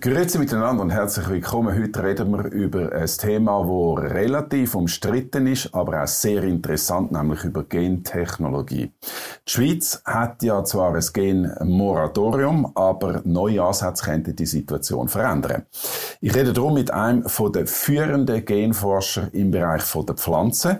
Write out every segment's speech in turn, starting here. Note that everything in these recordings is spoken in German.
Grüezi miteinander und herzlich willkommen. Heute reden wir über ein Thema, das relativ umstritten ist, aber auch sehr interessant, nämlich über Gentechnologie. Die Schweiz hat ja zwar ein Genmoratorium, aber neue Ansätze könnten die Situation verändern. Ich rede darum mit einem den führenden Genforscher im Bereich der Pflanzen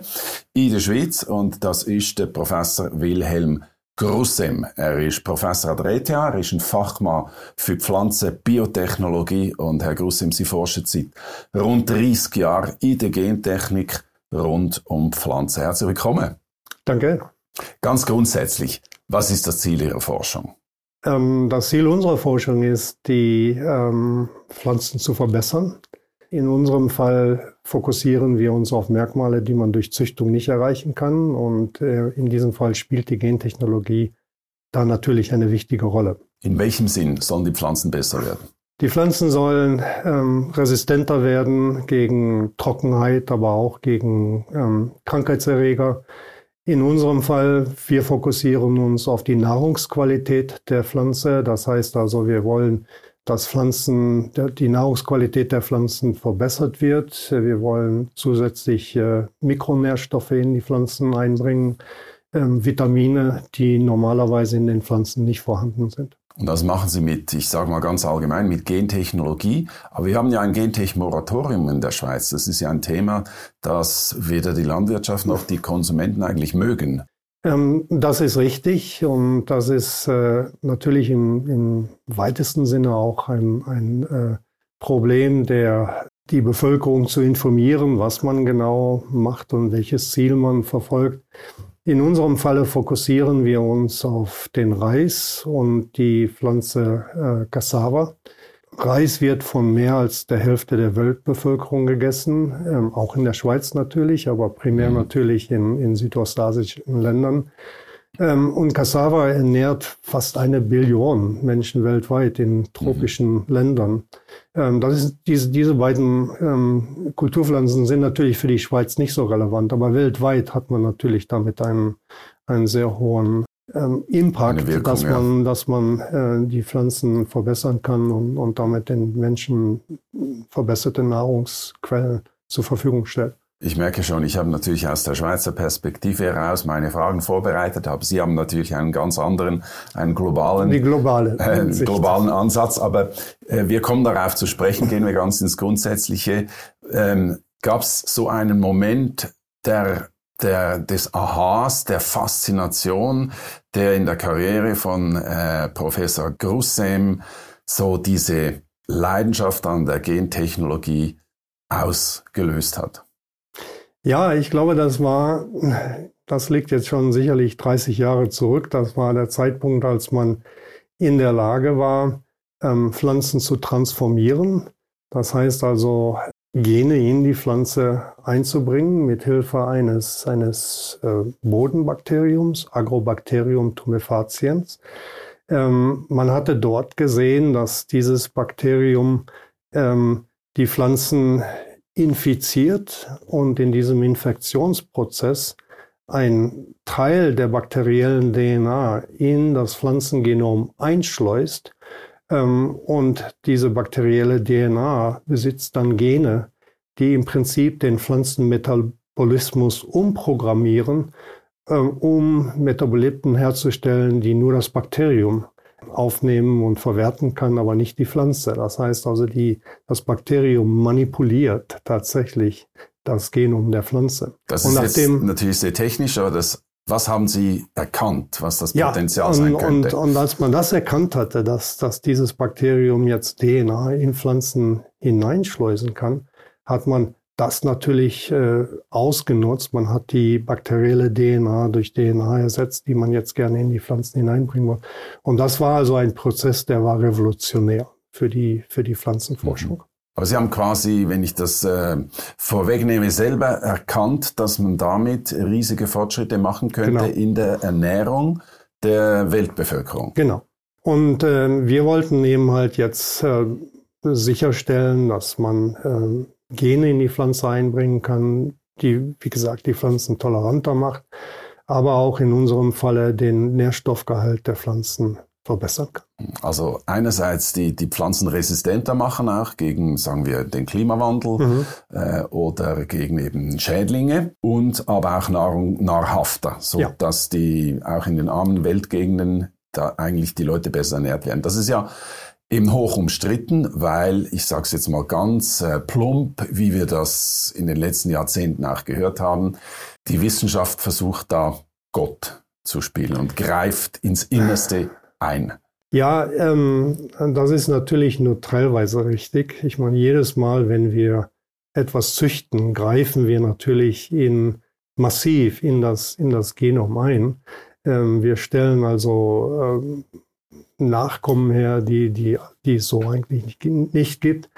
in der Schweiz und das ist der Professor Wilhelm Grussem. Er ist Professor an der ETH, er ist ein Fachmann für Pflanzenbiotechnologie und Herr Grussem, Sie forschen seit rund 30 Jahren in der Gentechnik rund um Pflanzen. Herzlich willkommen. Danke. Ganz grundsätzlich, was ist das Ziel Ihrer Forschung? Ähm, das Ziel unserer Forschung ist, die ähm, Pflanzen zu verbessern. In unserem Fall fokussieren wir uns auf Merkmale, die man durch Züchtung nicht erreichen kann. Und äh, in diesem Fall spielt die Gentechnologie da natürlich eine wichtige Rolle. In welchem Sinn sollen die Pflanzen besser werden? Die Pflanzen sollen ähm, resistenter werden gegen Trockenheit, aber auch gegen ähm, Krankheitserreger. In unserem Fall, wir fokussieren uns auf die Nahrungsqualität der Pflanze. Das heißt also, wir wollen dass Pflanzen, die Nahrungsqualität der Pflanzen verbessert wird. Wir wollen zusätzlich äh, Mikronährstoffe in die Pflanzen einbringen, ähm, Vitamine, die normalerweise in den Pflanzen nicht vorhanden sind. Und das machen Sie mit, ich sage mal ganz allgemein, mit Gentechnologie. Aber wir haben ja ein Gentech-Moratorium in der Schweiz. Das ist ja ein Thema, das weder die Landwirtschaft noch die Konsumenten eigentlich mögen. Ähm, das ist richtig und das ist äh, natürlich im, im, weitesten Sinne auch ein, ein äh, Problem der die Bevölkerung zu informieren, was man genau macht und welches Ziel man verfolgt. In unserem Falle fokussieren wir uns auf den Reis und die Pflanze äh, Cassava. Reis wird von mehr als der Hälfte der Weltbevölkerung gegessen, ähm, auch in der Schweiz natürlich, aber primär mhm. natürlich in, in südostasischen Ländern. Ähm, und Cassava ernährt fast eine Billion Menschen weltweit in tropischen mhm. Ländern. Ähm, das ist, diese, diese beiden ähm, Kulturpflanzen sind natürlich für die Schweiz nicht so relevant, aber weltweit hat man natürlich damit einen, einen sehr hohen ähm, Impact, Wirkung, dass man, ja. dass man äh, die Pflanzen verbessern kann und, und damit den Menschen verbesserte Nahrungsquellen zur Verfügung stellt. Ich merke schon, ich habe natürlich aus der Schweizer Perspektive heraus meine Fragen vorbereitet, aber Sie haben natürlich einen ganz anderen, einen globalen, Die globale äh, globalen Ansatz. Aber äh, wir kommen darauf zu sprechen, gehen wir ganz ins Grundsätzliche. Ähm, Gab es so einen Moment der der, des Aha's, der Faszination, der in der Karriere von äh, Professor Grussem so diese Leidenschaft an der Gentechnologie ausgelöst hat? Ja, ich glaube, das war, das liegt jetzt schon sicherlich 30 Jahre zurück. Das war der Zeitpunkt, als man in der Lage war, ähm, Pflanzen zu transformieren. Das heißt also, Gene in die Pflanze einzubringen mit Hilfe eines, eines äh, Bodenbakteriums, Agrobacterium tumefaciens. Ähm, man hatte dort gesehen, dass dieses Bakterium ähm, die Pflanzen infiziert und in diesem Infektionsprozess ein Teil der bakteriellen DNA in das Pflanzengenom einschleust und diese bakterielle DNA besitzt dann Gene, die im Prinzip den Pflanzenmetabolismus umprogrammieren, ähm, um Metaboliten herzustellen, die nur das Bakterium aufnehmen und verwerten kann, aber nicht die Pflanze. Das heißt also, die, das Bakterium manipuliert tatsächlich das Genom der Pflanze. Das ist jetzt natürlich sehr technisch, aber das was haben Sie erkannt, was das Potenzial ja, und, sein könnte? Und, und als man das erkannt hatte, dass, dass dieses Bakterium jetzt DNA in Pflanzen hineinschleusen kann, hat man das natürlich äh, ausgenutzt. Man hat die bakterielle DNA durch DNA ersetzt, die man jetzt gerne in die Pflanzen hineinbringen will. Und das war also ein Prozess, der war revolutionär für die, für die Pflanzenforschung. Mhm. Aber Sie haben quasi, wenn ich das äh, vorwegnehme, selber erkannt, dass man damit riesige Fortschritte machen könnte genau. in der Ernährung der Weltbevölkerung. Genau. Und äh, wir wollten eben halt jetzt äh, sicherstellen, dass man äh, Gene in die Pflanze einbringen kann, die, wie gesagt, die Pflanzen toleranter macht, aber auch in unserem Falle den Nährstoffgehalt der Pflanzen verbessern kann. Also einerseits die, die Pflanzen resistenter machen auch gegen, sagen wir, den Klimawandel mhm. äh, oder gegen eben Schädlinge und aber auch Nahrung nahrhafter, so ja. dass die auch in den armen Weltgegenden da eigentlich die Leute besser ernährt werden. Das ist ja eben hoch umstritten, weil, ich sage es jetzt mal ganz äh, plump, wie wir das in den letzten Jahrzehnten auch gehört haben, die Wissenschaft versucht da Gott zu spielen und greift ins Innerste ein. Ja, ähm, das ist natürlich nur teilweise richtig. Ich meine, jedes Mal, wenn wir etwas züchten, greifen wir natürlich in massiv in das, in das Genom ein. Ähm, wir stellen also ähm, Nachkommen her, die, die, die es so eigentlich nicht, nicht gibt.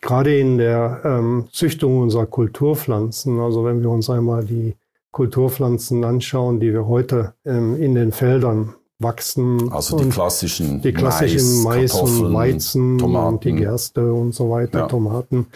Gerade in der ähm, Züchtung unserer Kulturpflanzen, also wenn wir uns einmal die Kulturpflanzen anschauen, die wir heute ähm, in den Feldern wachsen. Also die klassischen, die klassischen Mais, Mais und Weizen, Tomaten. Und die Gerste und so weiter, ja. Tomaten.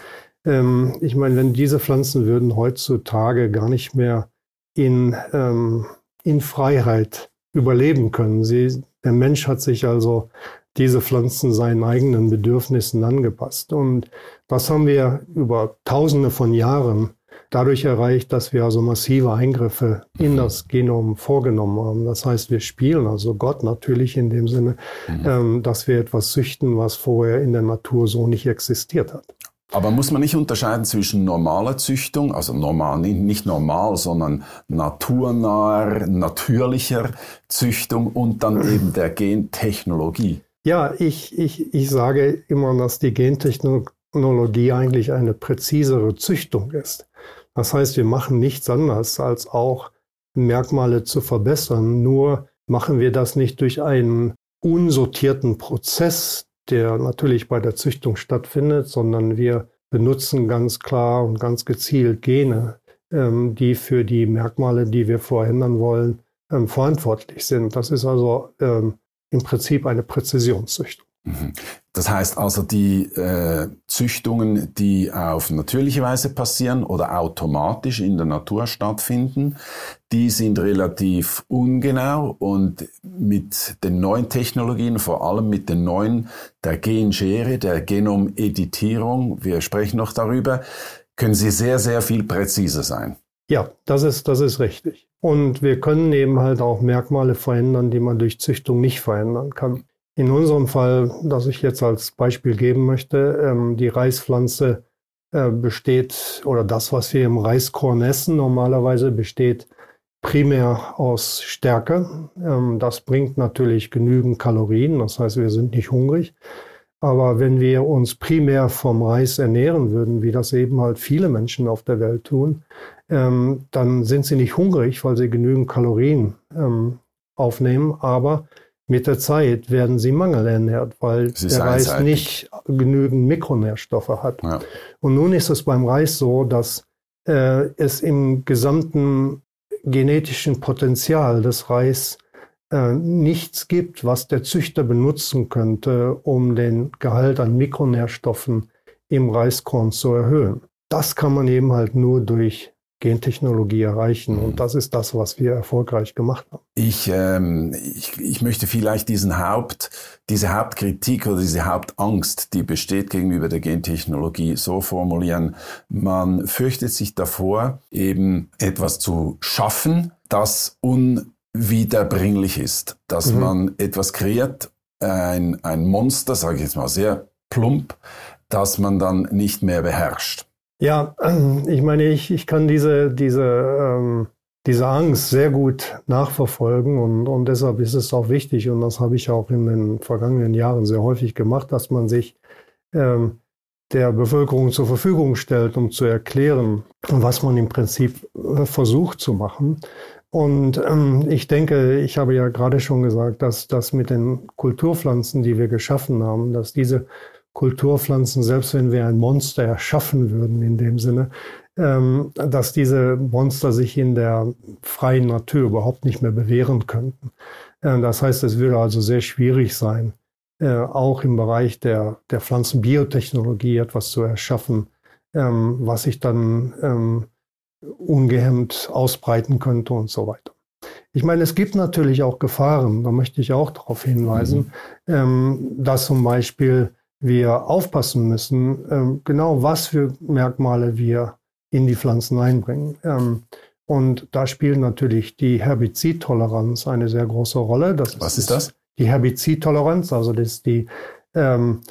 Ähm, ich meine, wenn diese Pflanzen würden heutzutage gar nicht mehr in, ähm, in Freiheit überleben können. Sie, der Mensch hat sich also diese Pflanzen seinen eigenen Bedürfnissen angepasst. Und das haben wir über Tausende von Jahren dadurch erreicht, dass wir also massive Eingriffe in mhm. das Genom vorgenommen haben. Das heißt, wir spielen also Gott natürlich in dem Sinne, mhm. ähm, dass wir etwas züchten, was vorher in der Natur so nicht existiert hat. Aber muss man nicht unterscheiden zwischen normaler Züchtung, also normal, nicht normal, sondern naturnaher, natürlicher Züchtung und dann eben der Gentechnologie? Ja, ich, ich, ich sage immer, dass die Gentechnologie eigentlich eine präzisere Züchtung ist. Das heißt, wir machen nichts anderes, als auch Merkmale zu verbessern. Nur machen wir das nicht durch einen unsortierten Prozess, der natürlich bei der Züchtung stattfindet, sondern wir benutzen ganz klar und ganz gezielt Gene, ähm, die für die Merkmale, die wir verändern wollen, ähm, verantwortlich sind. Das ist also ähm, im Prinzip eine Präzisionszüchtung. Das heißt also, die äh, Züchtungen, die auf natürliche Weise passieren oder automatisch in der Natur stattfinden, die sind relativ ungenau und mit den neuen Technologien, vor allem mit den neuen der Genschere, der Genomeditierung, wir sprechen noch darüber, können sie sehr, sehr viel präziser sein. Ja, das ist, das ist richtig. Und wir können eben halt auch Merkmale verändern, die man durch Züchtung nicht verändern kann. In unserem Fall, das ich jetzt als Beispiel geben möchte, ähm, die Reispflanze äh, besteht, oder das, was wir im Reiskorn essen, normalerweise besteht primär aus Stärke. Ähm, das bringt natürlich genügend Kalorien, das heißt, wir sind nicht hungrig. Aber wenn wir uns primär vom Reis ernähren würden, wie das eben halt viele Menschen auf der Welt tun, ähm, dann sind sie nicht hungrig, weil sie genügend Kalorien aufnehmen, aber mit der Zeit werden sie mangelernährt, weil der Reis nicht genügend Mikronährstoffe hat. Ja. Und nun ist es beim Reis so, dass äh, es im gesamten genetischen Potenzial des Reis äh, nichts gibt, was der Züchter benutzen könnte, um den Gehalt an Mikronährstoffen im Reiskorn zu erhöhen. Das kann man eben halt nur durch Gentechnologie erreichen. Und mhm. das ist das, was wir erfolgreich gemacht haben. Ich, ähm, ich, ich möchte vielleicht diesen Haupt, diese Hauptkritik oder diese Hauptangst, die besteht gegenüber der Gentechnologie, so formulieren. Man fürchtet sich davor, eben etwas zu schaffen, das unwiederbringlich ist. Dass mhm. man etwas kreiert, ein, ein Monster, sage ich jetzt mal sehr plump, das man dann nicht mehr beherrscht. Ja, ich meine, ich, ich kann diese, diese, ähm, diese Angst sehr gut nachverfolgen und, und deshalb ist es auch wichtig und das habe ich auch in den vergangenen Jahren sehr häufig gemacht, dass man sich ähm, der Bevölkerung zur Verfügung stellt, um zu erklären, was man im Prinzip äh, versucht zu machen. Und ähm, ich denke, ich habe ja gerade schon gesagt, dass das mit den Kulturpflanzen, die wir geschaffen haben, dass diese Kulturpflanzen, selbst wenn wir ein Monster erschaffen würden in dem Sinne, ähm, dass diese Monster sich in der freien Natur überhaupt nicht mehr bewähren könnten. Äh, das heißt, es würde also sehr schwierig sein, äh, auch im Bereich der, der Pflanzenbiotechnologie etwas zu erschaffen, ähm, was sich dann ähm, ungehemmt ausbreiten könnte und so weiter. Ich meine, es gibt natürlich auch Gefahren, da möchte ich auch darauf hinweisen, mhm. ähm, dass zum Beispiel wir aufpassen müssen, ähm, genau was für Merkmale wir in die Pflanzen einbringen. Ähm, und da spielt natürlich die Herbizidtoleranz eine sehr große Rolle. Das was ist das? Die Herbizidtoleranz, also das ist die, ähm,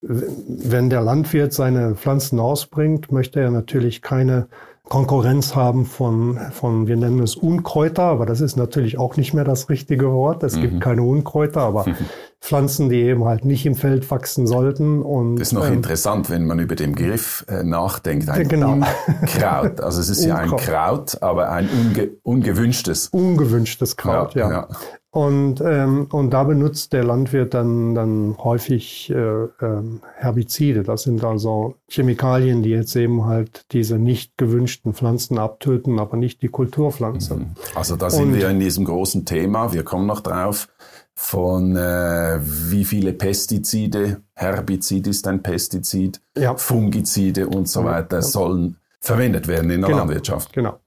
wenn der Landwirt seine Pflanzen ausbringt, möchte er natürlich keine Konkurrenz haben von, von, wir nennen es Unkräuter, aber das ist natürlich auch nicht mehr das richtige Wort. Es mhm. gibt keine Unkräuter, aber Pflanzen, die eben halt nicht im Feld wachsen sollten. Und, das ist noch ähm, interessant, wenn man über den Begriff äh, nachdenkt. Ein genau. Unkraut. Also es ist ja ein Kraut, aber ein unge ungewünschtes. Ungewünschtes Kraut, ja. ja. ja. Und, ähm, und da benutzt der Landwirt dann, dann häufig äh, ähm, Herbizide. Das sind also Chemikalien, die jetzt eben halt diese nicht gewünschten Pflanzen abtöten, aber nicht die Kulturpflanze. Mhm. Also da sind und, wir in diesem großen Thema, wir kommen noch drauf, von äh, wie viele Pestizide, Herbizid ist ein Pestizid, ja. Fungizide und so weiter ja. sollen verwendet werden in der genau, Landwirtschaft. Genau.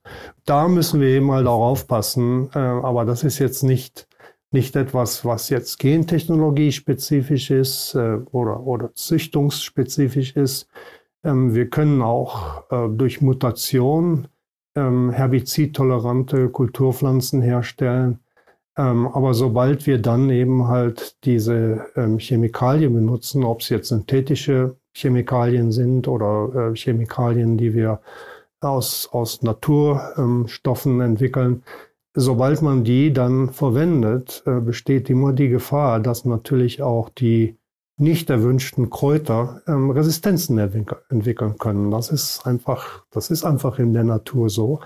Da müssen wir eben mal darauf aufpassen, äh, aber das ist jetzt nicht nicht etwas, was jetzt Gentechnologie spezifisch ist äh, oder, oder züchtungsspezifisch ist. Ähm, wir können auch äh, durch Mutation ähm, herbizidtolerante Kulturpflanzen herstellen. Ähm, aber sobald wir dann eben halt diese ähm, Chemikalien benutzen, ob es jetzt synthetische Chemikalien sind oder äh, Chemikalien, die wir aus, aus Naturstoffen entwickeln, sobald man die dann verwendet, äh, besteht immer die Gefahr, dass natürlich auch die nicht erwünschten Kräuter ähm, Resistenzen entwickeln können. Das ist einfach, das ist einfach in der Natur so.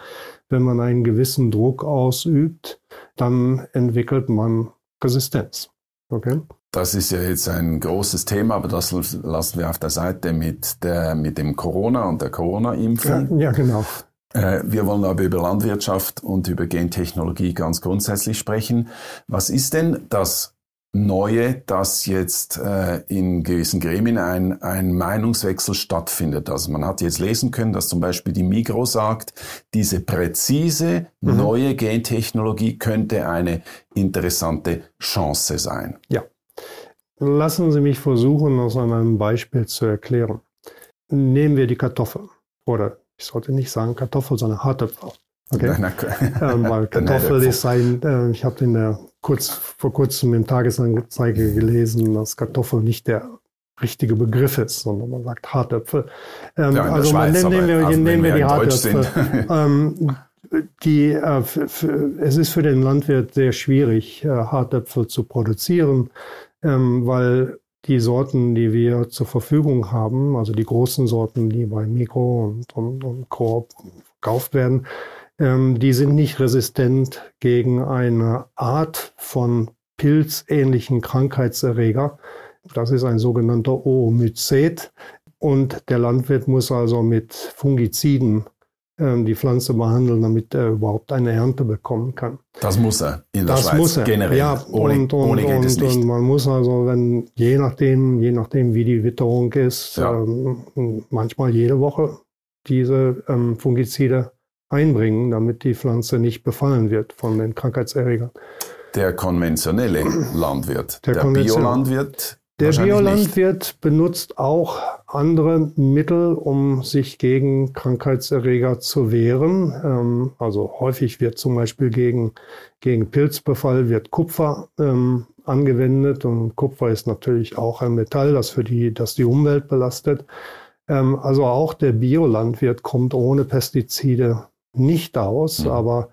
Wenn man einen gewissen Druck ausübt, dann entwickelt man Resistenz. Okay? Das ist ja jetzt ein großes Thema, aber das lassen wir auf der Seite mit der, mit dem Corona und der Corona-Impfung. Ja, ja, genau. Äh, wir wollen aber über Landwirtschaft und über Gentechnologie ganz grundsätzlich sprechen. Was ist denn das Neue, dass jetzt äh, in gewissen Gremien ein, ein Meinungswechsel stattfindet. Also man hat jetzt lesen können, dass zum Beispiel die Migro sagt, diese präzise mhm. neue Gentechnologie könnte eine interessante Chance sein. Ja. Lassen Sie mich versuchen, das an einem Beispiel zu erklären. Nehmen wir die Kartoffel oder ich sollte nicht sagen Kartoffel, sondern Hartöpfel. Okay? ähm, weil Kartoffel ist ein, äh, ich habe in der kurz vor kurzem im Tagesanzeige gelesen, dass Kartoffel nicht der richtige Begriff ist, sondern man sagt Hartöpfel. Ähm, ja, also Schweiz, nehmen wir, also nehmen wir die Hartöpfel. ähm, die, äh, es ist für den Landwirt sehr schwierig, äh, Hartöpfel zu produzieren, ähm, weil die Sorten, die wir zur Verfügung haben, also die großen Sorten, die bei Mikro und, und, und Coop verkauft werden, ähm, die sind nicht resistent gegen eine Art von pilzähnlichen Krankheitserreger. Das ist ein sogenannter Oomycet. Und der Landwirt muss also mit Fungiziden die Pflanze behandeln, damit er überhaupt eine Ernte bekommen kann. Das muss er in der das Schweiz muss er. generell. Ja, ohne, und, und, ohne geht es nicht. Und man muss also, wenn je nachdem, je nachdem wie die Witterung ist, ja. ähm, manchmal jede Woche diese ähm, Fungizide einbringen, damit die Pflanze nicht befallen wird von den Krankheitserregern. Der konventionelle Landwirt, der, der Biolandwirt der Biolandwirt benutzt auch andere Mittel, um sich gegen Krankheitserreger zu wehren. Ähm, also häufig wird zum Beispiel gegen, gegen Pilzbefall wird Kupfer ähm, angewendet und Kupfer ist natürlich auch ein Metall, das für die, das die Umwelt belastet. Ähm, also auch der Biolandwirt kommt ohne Pestizide nicht aus, mhm. aber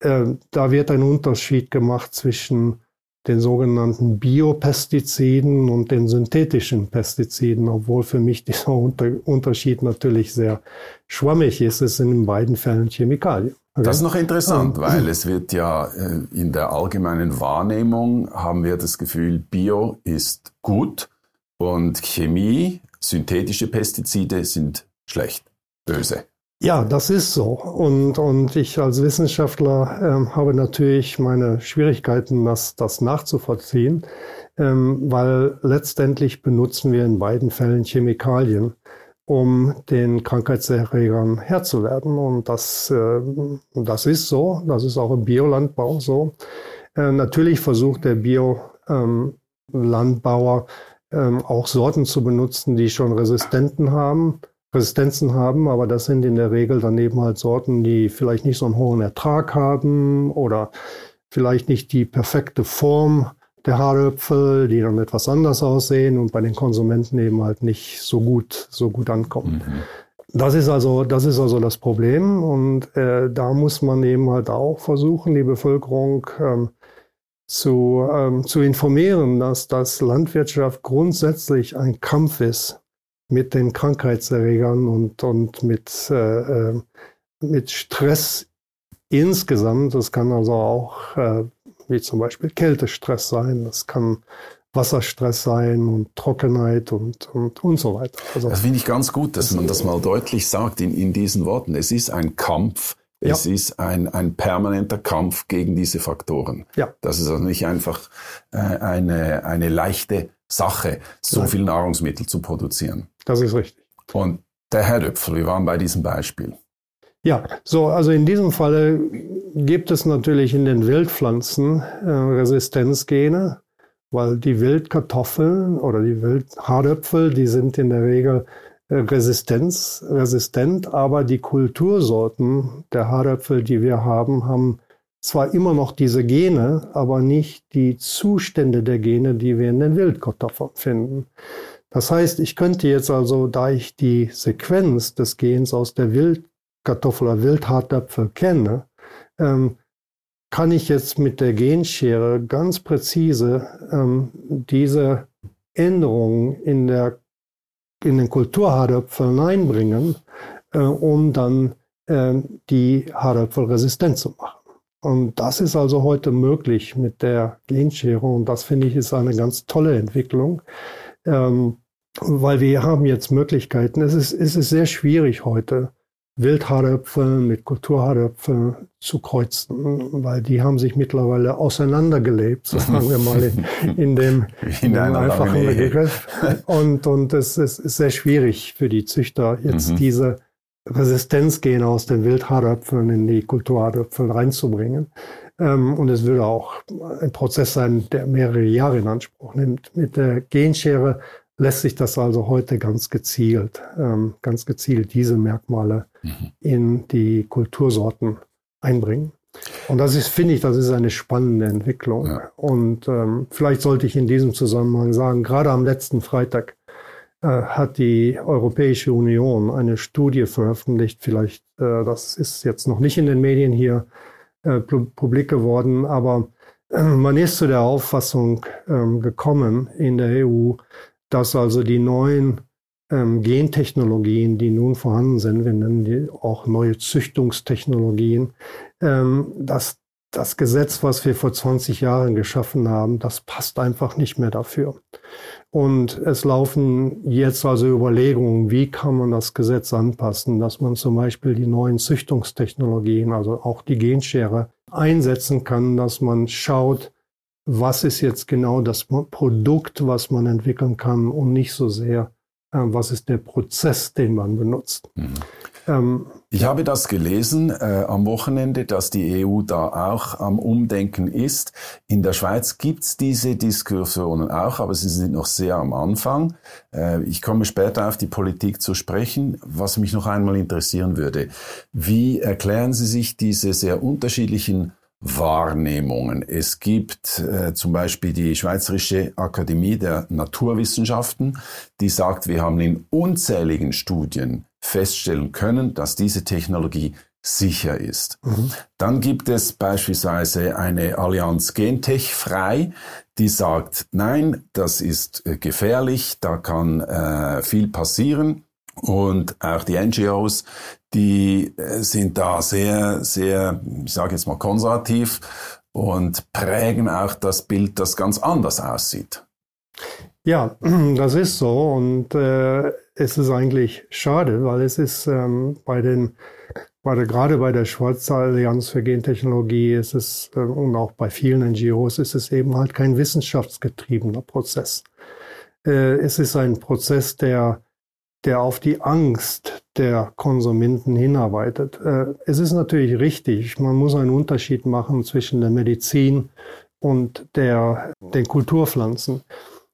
äh, da wird ein Unterschied gemacht zwischen den sogenannten Biopestiziden und den synthetischen Pestiziden, obwohl für mich dieser Unter Unterschied natürlich sehr schwammig ist. Es sind in beiden Fällen Chemikalien. Okay. Das ist noch interessant, weil es wird ja äh, in der allgemeinen Wahrnehmung haben wir das Gefühl, Bio ist gut und Chemie, synthetische Pestizide sind schlecht, böse. Ja, das ist so. Und, und ich als Wissenschaftler ähm, habe natürlich meine Schwierigkeiten, das, das nachzuvollziehen, ähm, weil letztendlich benutzen wir in beiden Fällen Chemikalien. um den Krankheitserregern Herr zu werden. Und das, äh, das ist so, das ist auch im Biolandbau so. Äh, natürlich versucht der Biolandbauer ähm, auch Sorten zu benutzen, die schon Resistenten haben, Resistenzen haben, aber das sind in der Regel dann eben halt Sorten, die vielleicht nicht so einen hohen Ertrag haben oder vielleicht nicht die perfekte Form der Haaröpfel, die dann etwas anders aussehen und bei den Konsumenten eben halt nicht so gut, so gut ankommen. Mhm. Das ist also, das ist also das Problem und äh, da muss man eben halt auch versuchen, die Bevölkerung ähm, zu, ähm, zu informieren, dass das Landwirtschaft grundsätzlich ein Kampf ist mit den Krankheitserregern und, und mit, äh, äh mit Stress insgesamt. Das kann also auch äh, wie zum Beispiel Kältestress sein, das kann Wasserstress sein und Trockenheit und, und, und so weiter. Also, das finde ich ganz gut, dass man das mal deutlich sagt in, in diesen Worten. Es ist ein Kampf es ja. ist ein, ein permanenter Kampf gegen diese Faktoren. Ja. Das ist also nicht einfach äh, eine, eine leichte Sache, so Nein. viel Nahrungsmittel zu produzieren. Das ist richtig. Und der Herdöpfel, wir waren bei diesem Beispiel. Ja, so, also in diesem Falle gibt es natürlich in den Wildpflanzen äh, Resistenzgene, weil die Wildkartoffeln oder die Wildhardöpfel, die sind in der Regel Resistenz, resistent, aber die Kultursorten der Haaröpfel, die wir haben, haben zwar immer noch diese Gene, aber nicht die Zustände der Gene, die wir in den Wildkartoffeln finden. Das heißt, ich könnte jetzt also, da ich die Sequenz des Gens aus der Wildkartoffel oder Wildhartöpfel kenne, ähm, kann ich jetzt mit der Genschere ganz präzise ähm, diese Änderungen in der in den Kulturhaaröpfeln einbringen, äh, um dann äh, die Haaröpfel resistent zu machen. Und das ist also heute möglich mit der Genschere und das finde ich ist eine ganz tolle Entwicklung, ähm, weil wir haben jetzt Möglichkeiten. Es ist, es ist sehr schwierig heute, Wildhaaröpfel mit Kulturhaaröpfel zu kreuzen, weil die haben sich mittlerweile auseinandergelebt, sagen wir mal in, in dem, in dem einfachen Begriff. Und, und es, es ist sehr schwierig für die Züchter, jetzt mhm. diese Resistenzgene aus den Wildhaaröpfeln in die Kulturhaaröpfel reinzubringen. Ähm, und es würde auch ein Prozess sein, der mehrere Jahre in Anspruch nimmt. Mit der Genschere lässt sich das also heute ganz gezielt, ähm, ganz gezielt diese Merkmale mhm. in die Kultursorten einbringen. Und das ist, finde ich, das ist eine spannende Entwicklung. Ja. Und ähm, vielleicht sollte ich in diesem Zusammenhang sagen, gerade am letzten Freitag äh, hat die Europäische Union eine Studie veröffentlicht. Vielleicht, äh, das ist jetzt noch nicht in den Medien hier äh, publik geworden, aber äh, man ist zu der Auffassung ähm, gekommen in der EU, dass also die neuen ähm, Gentechnologien, die nun vorhanden sind, wir nennen die auch neue Züchtungstechnologien, ähm, dass das Gesetz, was wir vor 20 Jahren geschaffen haben, das passt einfach nicht mehr dafür. Und es laufen jetzt also Überlegungen, wie kann man das Gesetz anpassen, dass man zum Beispiel die neuen Züchtungstechnologien, also auch die Genschere, einsetzen kann, dass man schaut, was ist jetzt genau das Produkt, was man entwickeln kann und nicht so sehr, äh, was ist der Prozess, den man benutzt. Mhm. Ähm, ich habe das gelesen äh, am Wochenende, dass die EU da auch am Umdenken ist. In der Schweiz gibt's diese Diskussionen auch, aber sie sind noch sehr am Anfang. Äh, ich komme später auf die Politik zu sprechen. Was mich noch einmal interessieren würde, wie erklären Sie sich diese sehr unterschiedlichen Wahrnehmungen. Es gibt äh, zum Beispiel die Schweizerische Akademie der Naturwissenschaften, die sagt, wir haben in unzähligen Studien feststellen können, dass diese Technologie sicher ist. Mhm. Dann gibt es beispielsweise eine Allianz Gentech frei, die sagt, nein, das ist äh, gefährlich, da kann äh, viel passieren. Und auch die NGOs, die äh, sind da sehr, sehr, ich sage jetzt mal konservativ und prägen auch das Bild, das ganz anders aussieht. Ja, das ist so und äh, es ist eigentlich schade, weil es ist ähm, bei den, bei der, gerade bei der Schweizer Allianz für Gentechnologie ist es äh, und auch bei vielen NGOs ist es eben halt kein wissenschaftsgetriebener Prozess. Äh, es ist ein Prozess, der der auf die Angst der Konsumenten hinarbeitet. Äh, es ist natürlich richtig, man muss einen Unterschied machen zwischen der Medizin und der, den Kulturpflanzen.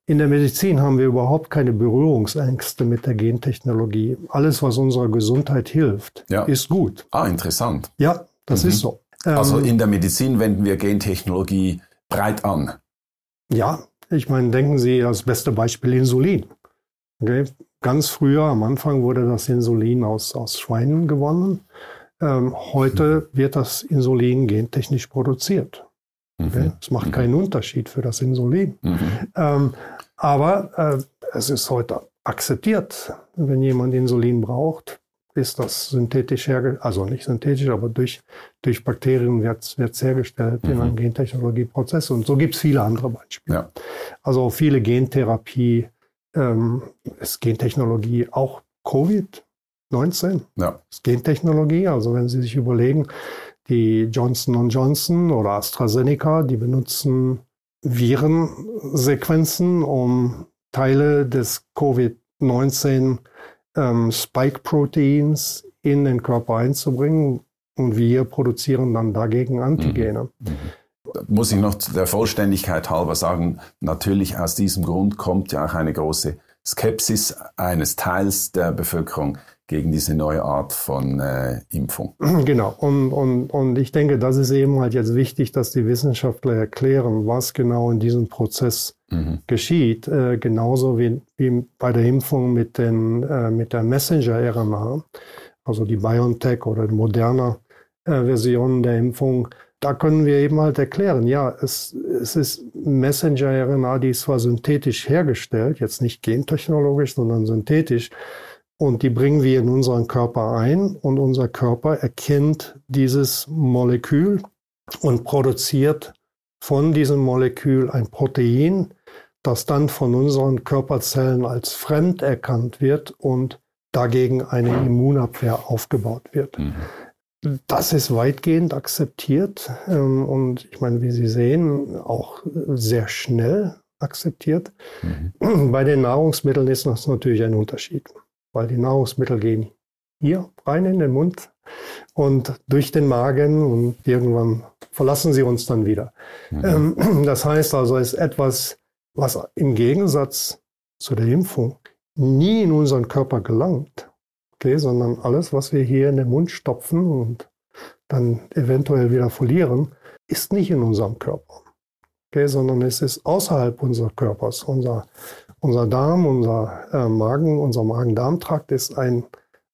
In der Medizin haben wir überhaupt keine Berührungsängste mit der Gentechnologie. Alles, was unserer Gesundheit hilft, ja. ist gut. Ah, interessant. Ja, das mhm. ist so. Also ähm, in der Medizin wenden wir Gentechnologie breit an. Ja, ich meine, denken Sie das beste Beispiel Insulin. Okay? Ganz früher, am Anfang, wurde das Insulin aus, aus Schweinen gewonnen. Ähm, heute mhm. wird das Insulin gentechnisch produziert. Okay? Mhm. Es macht mhm. keinen Unterschied für das Insulin. Mhm. Ähm, aber äh, es ist heute akzeptiert, wenn jemand Insulin braucht, ist das synthetisch hergestellt, also nicht synthetisch, aber durch, durch Bakterien wird es hergestellt mhm. in einem Gentechnologieprozess. Und so gibt es viele andere Beispiele. Ja. Also viele Gentherapie, ähm, ist Gentechnologie auch Covid-19. Ja. Ist Gentechnologie, also wenn Sie sich überlegen, die Johnson Johnson oder AstraZeneca, die benutzen Virensequenzen, um Teile des Covid-19 ähm, in den Körper einzubringen. Und wir produzieren dann dagegen Antigene. Mhm. Mhm muss ich noch der Vollständigkeit halber sagen, natürlich aus diesem Grund kommt ja auch eine große Skepsis eines Teils der Bevölkerung gegen diese neue Art von äh, Impfung. Genau. Und, und, und ich denke, das ist eben halt jetzt wichtig, dass die Wissenschaftler erklären, was genau in diesem Prozess mhm. geschieht. Äh, genauso wie, wie bei der Impfung mit, den, äh, mit der Messenger-RNA, also die BioNTech oder die moderne äh, Version der Impfung da können wir eben halt erklären, ja, es, es ist Messenger-RNA, die ist zwar synthetisch hergestellt, jetzt nicht gentechnologisch, sondern synthetisch, und die bringen wir in unseren Körper ein und unser Körper erkennt dieses Molekül und produziert von diesem Molekül ein Protein, das dann von unseren Körperzellen als fremd erkannt wird und dagegen eine Immunabwehr aufgebaut wird. Mhm. Das ist weitgehend akzeptiert ähm, und ich meine, wie Sie sehen, auch sehr schnell akzeptiert. Mhm. Bei den Nahrungsmitteln ist das natürlich ein Unterschied, weil die Nahrungsmittel gehen hier rein in den Mund und durch den Magen und irgendwann verlassen sie uns dann wieder. Mhm. Ähm, das heißt also, es ist etwas, was im Gegensatz zu der Impfung nie in unseren Körper gelangt okay, sondern alles, was wir hier in den Mund stopfen und dann eventuell wieder verlieren, ist nicht in unserem Körper, okay, sondern es ist außerhalb unseres Körpers. Unser, unser Darm, unser äh, Magen, unser Magen-Darm-Trakt ist ein,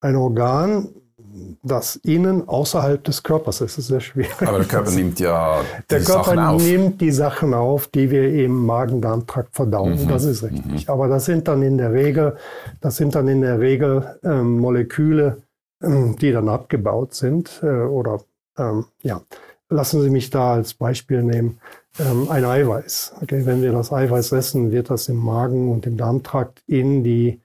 ein Organ, das innen außerhalb des Körpers ist. Es ist sehr schwierig. Aber der Körper nimmt ja die Der Körper Sachen auf. nimmt die Sachen auf, die wir im Magen-Darm-Trakt verdauen. Mhm. Das ist richtig. Mhm. Aber das sind dann in der Regel, das sind dann in der Regel ähm, Moleküle, ähm, die dann abgebaut sind. Äh, oder ähm, ja, lassen Sie mich da als Beispiel nehmen. Ähm, ein Eiweiß. Okay, wenn wir das Eiweiß essen, wird das im Magen und im Darmtrakt in die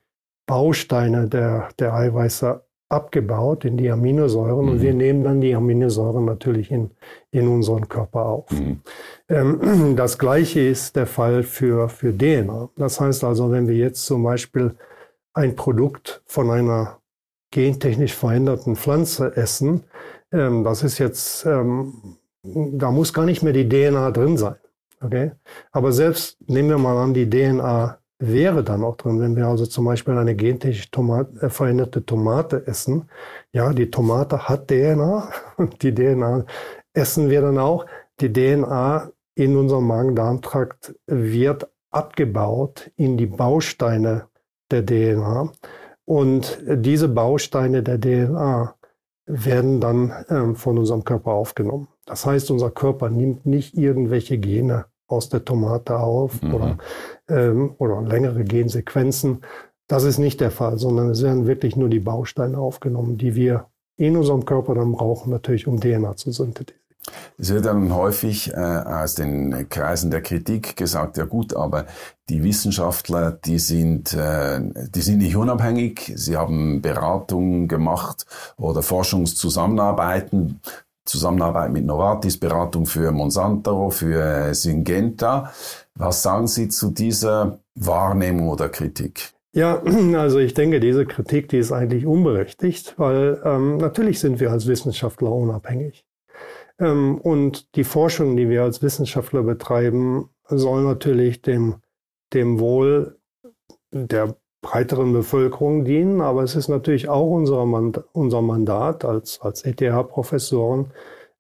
Bausteine der, der Eiweiße abgebaut in die Aminosäuren mhm. und wir nehmen dann die Aminosäuren natürlich in, in unseren Körper auf. Mhm. Ähm, das gleiche ist der Fall für, für DNA. Das heißt also, wenn wir jetzt zum Beispiel ein Produkt von einer gentechnisch veränderten Pflanze essen, ähm, das ist jetzt, ähm, da muss gar nicht mehr die DNA drin sein. Okay? Aber selbst nehmen wir mal an, die DNA wäre dann auch drin, wenn wir also zum Beispiel eine gentechnisch Tomat, äh, veränderte Tomate essen. Ja, die Tomate hat DNA und die DNA essen wir dann auch. Die DNA in unserem Magen-Darm-Trakt wird abgebaut in die Bausteine der DNA. Und diese Bausteine der DNA werden dann ähm, von unserem Körper aufgenommen. Das heißt, unser Körper nimmt nicht irgendwelche Gene aus der Tomate auf mhm. oder, ähm, oder längere Gensequenzen. Das ist nicht der Fall, sondern es werden wirklich nur die Bausteine aufgenommen, die wir in unserem Körper dann brauchen, natürlich um DNA zu synthetisieren. Es wird dann häufig äh, aus den Kreisen der Kritik gesagt, ja gut, aber die Wissenschaftler, die sind, äh, die sind nicht unabhängig, sie haben Beratungen gemacht oder Forschungszusammenarbeiten Zusammenarbeit mit Novartis, Beratung für Monsanto, für Syngenta. Was sagen Sie zu dieser Wahrnehmung oder Kritik? Ja, also ich denke, diese Kritik, die ist eigentlich unberechtigt, weil ähm, natürlich sind wir als Wissenschaftler unabhängig. Ähm, und die Forschung, die wir als Wissenschaftler betreiben, soll natürlich dem, dem Wohl der breiteren Bevölkerung dienen, aber es ist natürlich auch unser, Mand unser Mandat als, als ETH-Professoren,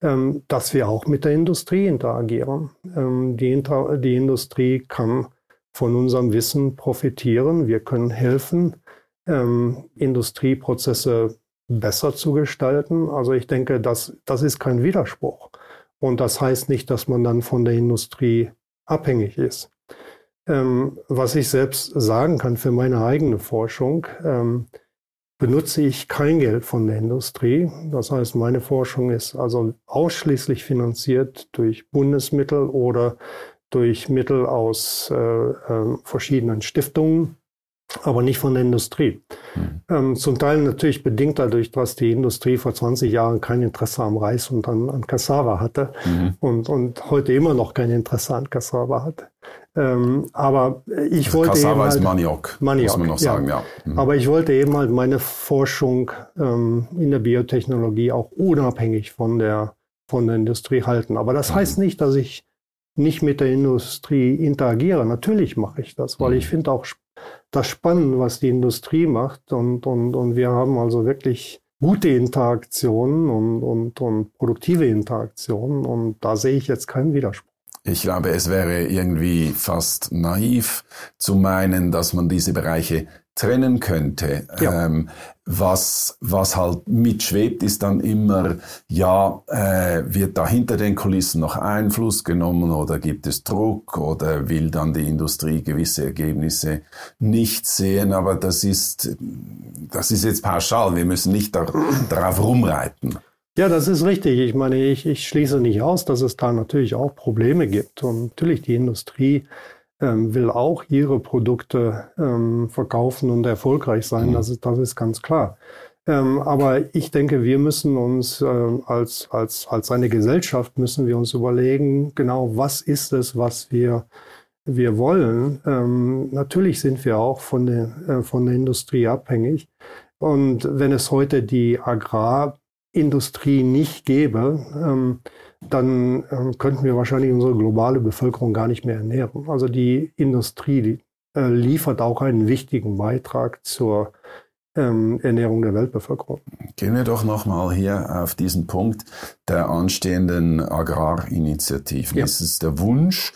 ähm, dass wir auch mit der Industrie interagieren. Ähm, die, Inter die Industrie kann von unserem Wissen profitieren. Wir können helfen, ähm, Industrieprozesse besser zu gestalten. Also ich denke, das, das ist kein Widerspruch. Und das heißt nicht, dass man dann von der Industrie abhängig ist. Ähm, was ich selbst sagen kann für meine eigene Forschung, ähm, benutze ich kein Geld von der Industrie. Das heißt, meine Forschung ist also ausschließlich finanziert durch Bundesmittel oder durch Mittel aus äh, äh, verschiedenen Stiftungen aber nicht von der Industrie. Mhm. Ähm, zum Teil natürlich bedingt dadurch, dass die Industrie vor 20 Jahren kein Interesse am Reis und an, an Cassava hatte mhm. und, und heute immer noch kein Interesse an Cassava hat. Ähm, aber ich also wollte Cassava eben halt, ist Maniok, Maniok, muss man noch sagen, ja. ja. Mhm. Aber ich wollte eben halt meine Forschung ähm, in der Biotechnologie auch unabhängig von der, von der Industrie halten. Aber das mhm. heißt nicht, dass ich nicht mit der Industrie interagiere. Natürlich mache ich das, weil ich mhm. finde auch das spannend, was die Industrie macht. Und, und, und wir haben also wirklich gute Interaktionen und, und, und produktive Interaktionen. Und da sehe ich jetzt keinen Widerspruch. Ich glaube, es wäre irgendwie fast naiv zu meinen, dass man diese Bereiche trennen könnte. Ja. Ähm, was, was halt mitschwebt, ist dann immer, ja, äh, wird da hinter den Kulissen noch Einfluss genommen oder gibt es Druck oder will dann die Industrie gewisse Ergebnisse nicht sehen, aber das ist, das ist jetzt pauschal. Wir müssen nicht da, darauf rumreiten. Ja, das ist richtig. Ich meine, ich, ich schließe nicht aus, dass es da natürlich auch Probleme gibt. Und natürlich die Industrie ähm, will auch ihre Produkte ähm, verkaufen und erfolgreich sein. Mhm. Das, ist, das ist ganz klar. Ähm, aber ich denke, wir müssen uns äh, als, als, als eine Gesellschaft müssen wir uns überlegen, genau was ist es, was wir, wir wollen. Ähm, natürlich sind wir auch von der, äh, von der Industrie abhängig. Und wenn es heute die Agrarindustrie nicht gäbe, ähm, dann ähm, könnten wir wahrscheinlich unsere globale Bevölkerung gar nicht mehr ernähren. Also die Industrie die, äh, liefert auch einen wichtigen Beitrag zur ähm, Ernährung der Weltbevölkerung. Gehen wir doch nochmal hier auf diesen Punkt der anstehenden Agrarinitiativen. Ja. Es ist der Wunsch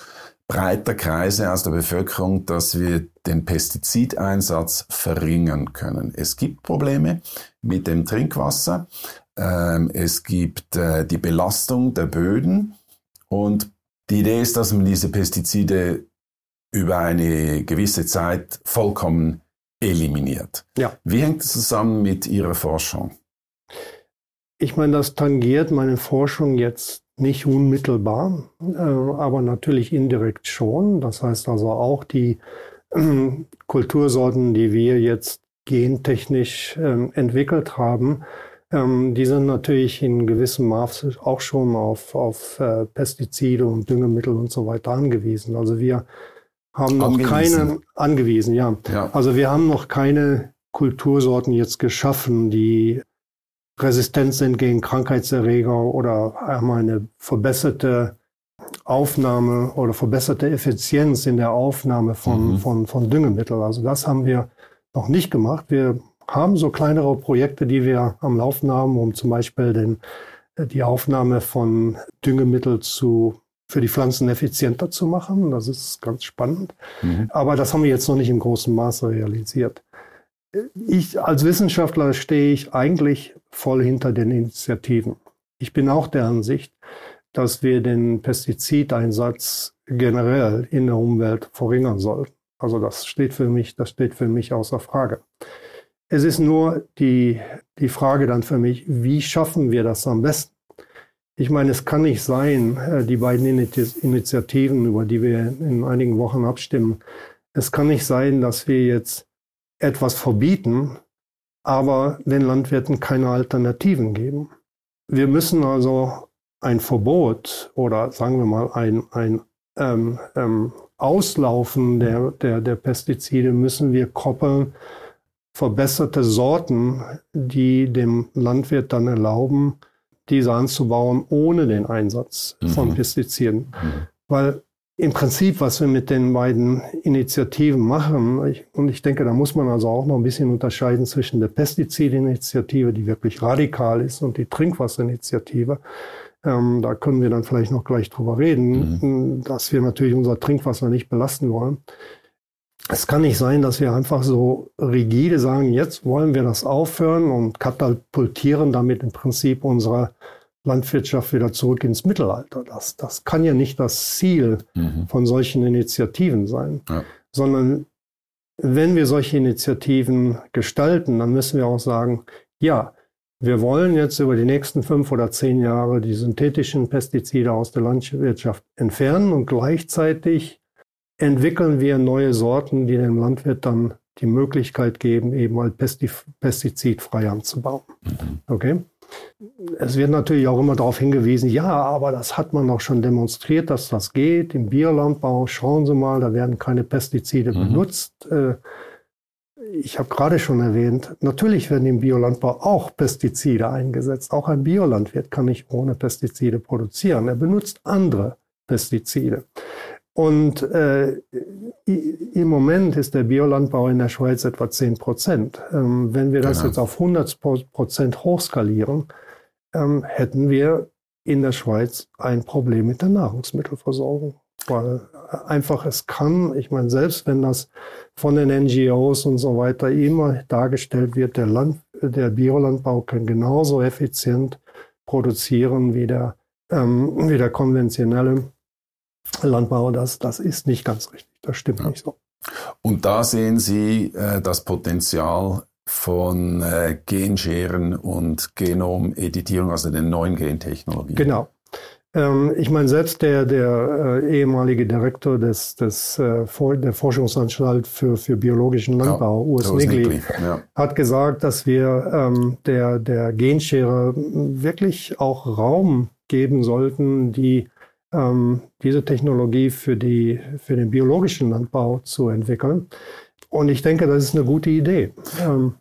breiter Kreise aus der Bevölkerung, dass wir den Pestizideinsatz verringern können. Es gibt Probleme mit dem Trinkwasser. Ähm, es gibt äh, die Belastung der Böden und die Idee ist, dass man diese Pestizide über eine gewisse Zeit vollkommen eliminiert. Ja. Wie hängt das zusammen mit Ihrer Forschung? Ich meine, das tangiert meine Forschung jetzt nicht unmittelbar, äh, aber natürlich indirekt schon. Das heißt also auch die äh, Kultursorten, die wir jetzt gentechnisch äh, entwickelt haben, ähm, die sind natürlich in gewissem Maße auch schon auf, auf äh, Pestizide und Düngemittel und so weiter angewiesen. Also wir haben noch angewiesen. keine angewiesen, ja. ja. Also wir haben noch keine Kultursorten jetzt geschaffen, die resistent sind gegen Krankheitserreger oder haben eine verbesserte Aufnahme oder verbesserte Effizienz in der Aufnahme von, mhm. von, von Düngemitteln. Also das haben wir noch nicht gemacht. Wir haben so kleinere Projekte, die wir am Laufen haben, um zum Beispiel den, äh, die Aufnahme von Düngemittel zu, für die Pflanzen effizienter zu machen. Das ist ganz spannend. Mhm. Aber das haben wir jetzt noch nicht im großen Maße realisiert. Ich als Wissenschaftler stehe ich eigentlich voll hinter den Initiativen. Ich bin auch der Ansicht, dass wir den Pestizideinsatz generell in der Umwelt verringern sollten. Also das steht für mich, das steht für mich außer Frage. Es ist nur die, die Frage dann für mich, wie schaffen wir das am besten? Ich meine, es kann nicht sein, äh, die beiden Initiativen, über die wir in einigen Wochen abstimmen, es kann nicht sein, dass wir jetzt etwas verbieten, aber den Landwirten keine Alternativen geben. Wir müssen also ein Verbot oder sagen wir mal ein, ein ähm, ähm, Auslaufen der, der, der Pestizide müssen wir koppeln verbesserte Sorten, die dem Landwirt dann erlauben, diese anzubauen ohne den Einsatz mhm. von Pestiziden. Mhm. Weil im Prinzip, was wir mit den beiden Initiativen machen, ich, und ich denke, da muss man also auch noch ein bisschen unterscheiden zwischen der Pestizidinitiative, die wirklich radikal ist, und die Trinkwasserinitiative. Ähm, da können wir dann vielleicht noch gleich drüber reden, mhm. dass wir natürlich unser Trinkwasser nicht belasten wollen. Es kann nicht sein, dass wir einfach so rigide sagen, jetzt wollen wir das aufhören und katapultieren damit im Prinzip unsere Landwirtschaft wieder zurück ins Mittelalter. Das, das kann ja nicht das Ziel mhm. von solchen Initiativen sein, ja. sondern wenn wir solche Initiativen gestalten, dann müssen wir auch sagen, ja, wir wollen jetzt über die nächsten fünf oder zehn Jahre die synthetischen Pestizide aus der Landwirtschaft entfernen und gleichzeitig entwickeln wir neue Sorten, die dem Landwirt dann die Möglichkeit geben, eben halt pestizidfrei anzubauen. Okay? Es wird natürlich auch immer darauf hingewiesen, ja, aber das hat man auch schon demonstriert, dass das geht. Im Biolandbau, schauen Sie mal, da werden keine Pestizide mhm. benutzt. Äh, ich habe gerade schon erwähnt, natürlich werden im Biolandbau auch Pestizide eingesetzt. Auch ein Biolandwirt kann nicht ohne Pestizide produzieren. Er benutzt andere Pestizide. Und äh, im Moment ist der Biolandbau in der Schweiz etwa 10 Prozent. Ähm, wenn wir das genau. jetzt auf 100 Prozent hochskalieren, ähm, hätten wir in der Schweiz ein Problem mit der Nahrungsmittelversorgung. Weil einfach es kann, ich meine, selbst wenn das von den NGOs und so weiter immer dargestellt wird, der, Land, der Biolandbau kann genauso effizient produzieren wie der, ähm, wie der konventionelle. Landbau, das, das ist nicht ganz richtig. Das stimmt ja. nicht so. Und da sehen Sie äh, das Potenzial von äh, Genscheren und Genomeditierung, also den neuen Gentechnologien. Genau. Ähm, ich meine, selbst der, der äh, ehemalige Direktor des, des, äh, der Forschungsanstalt für, für biologischen Landbau, ja, Urs Nigli, ja. hat gesagt, dass wir ähm, der, der Genschere wirklich auch Raum geben sollten, die ähm, diese Technologie für, die, für den biologischen Landbau zu entwickeln. Und ich denke, das ist eine gute Idee. Ähm,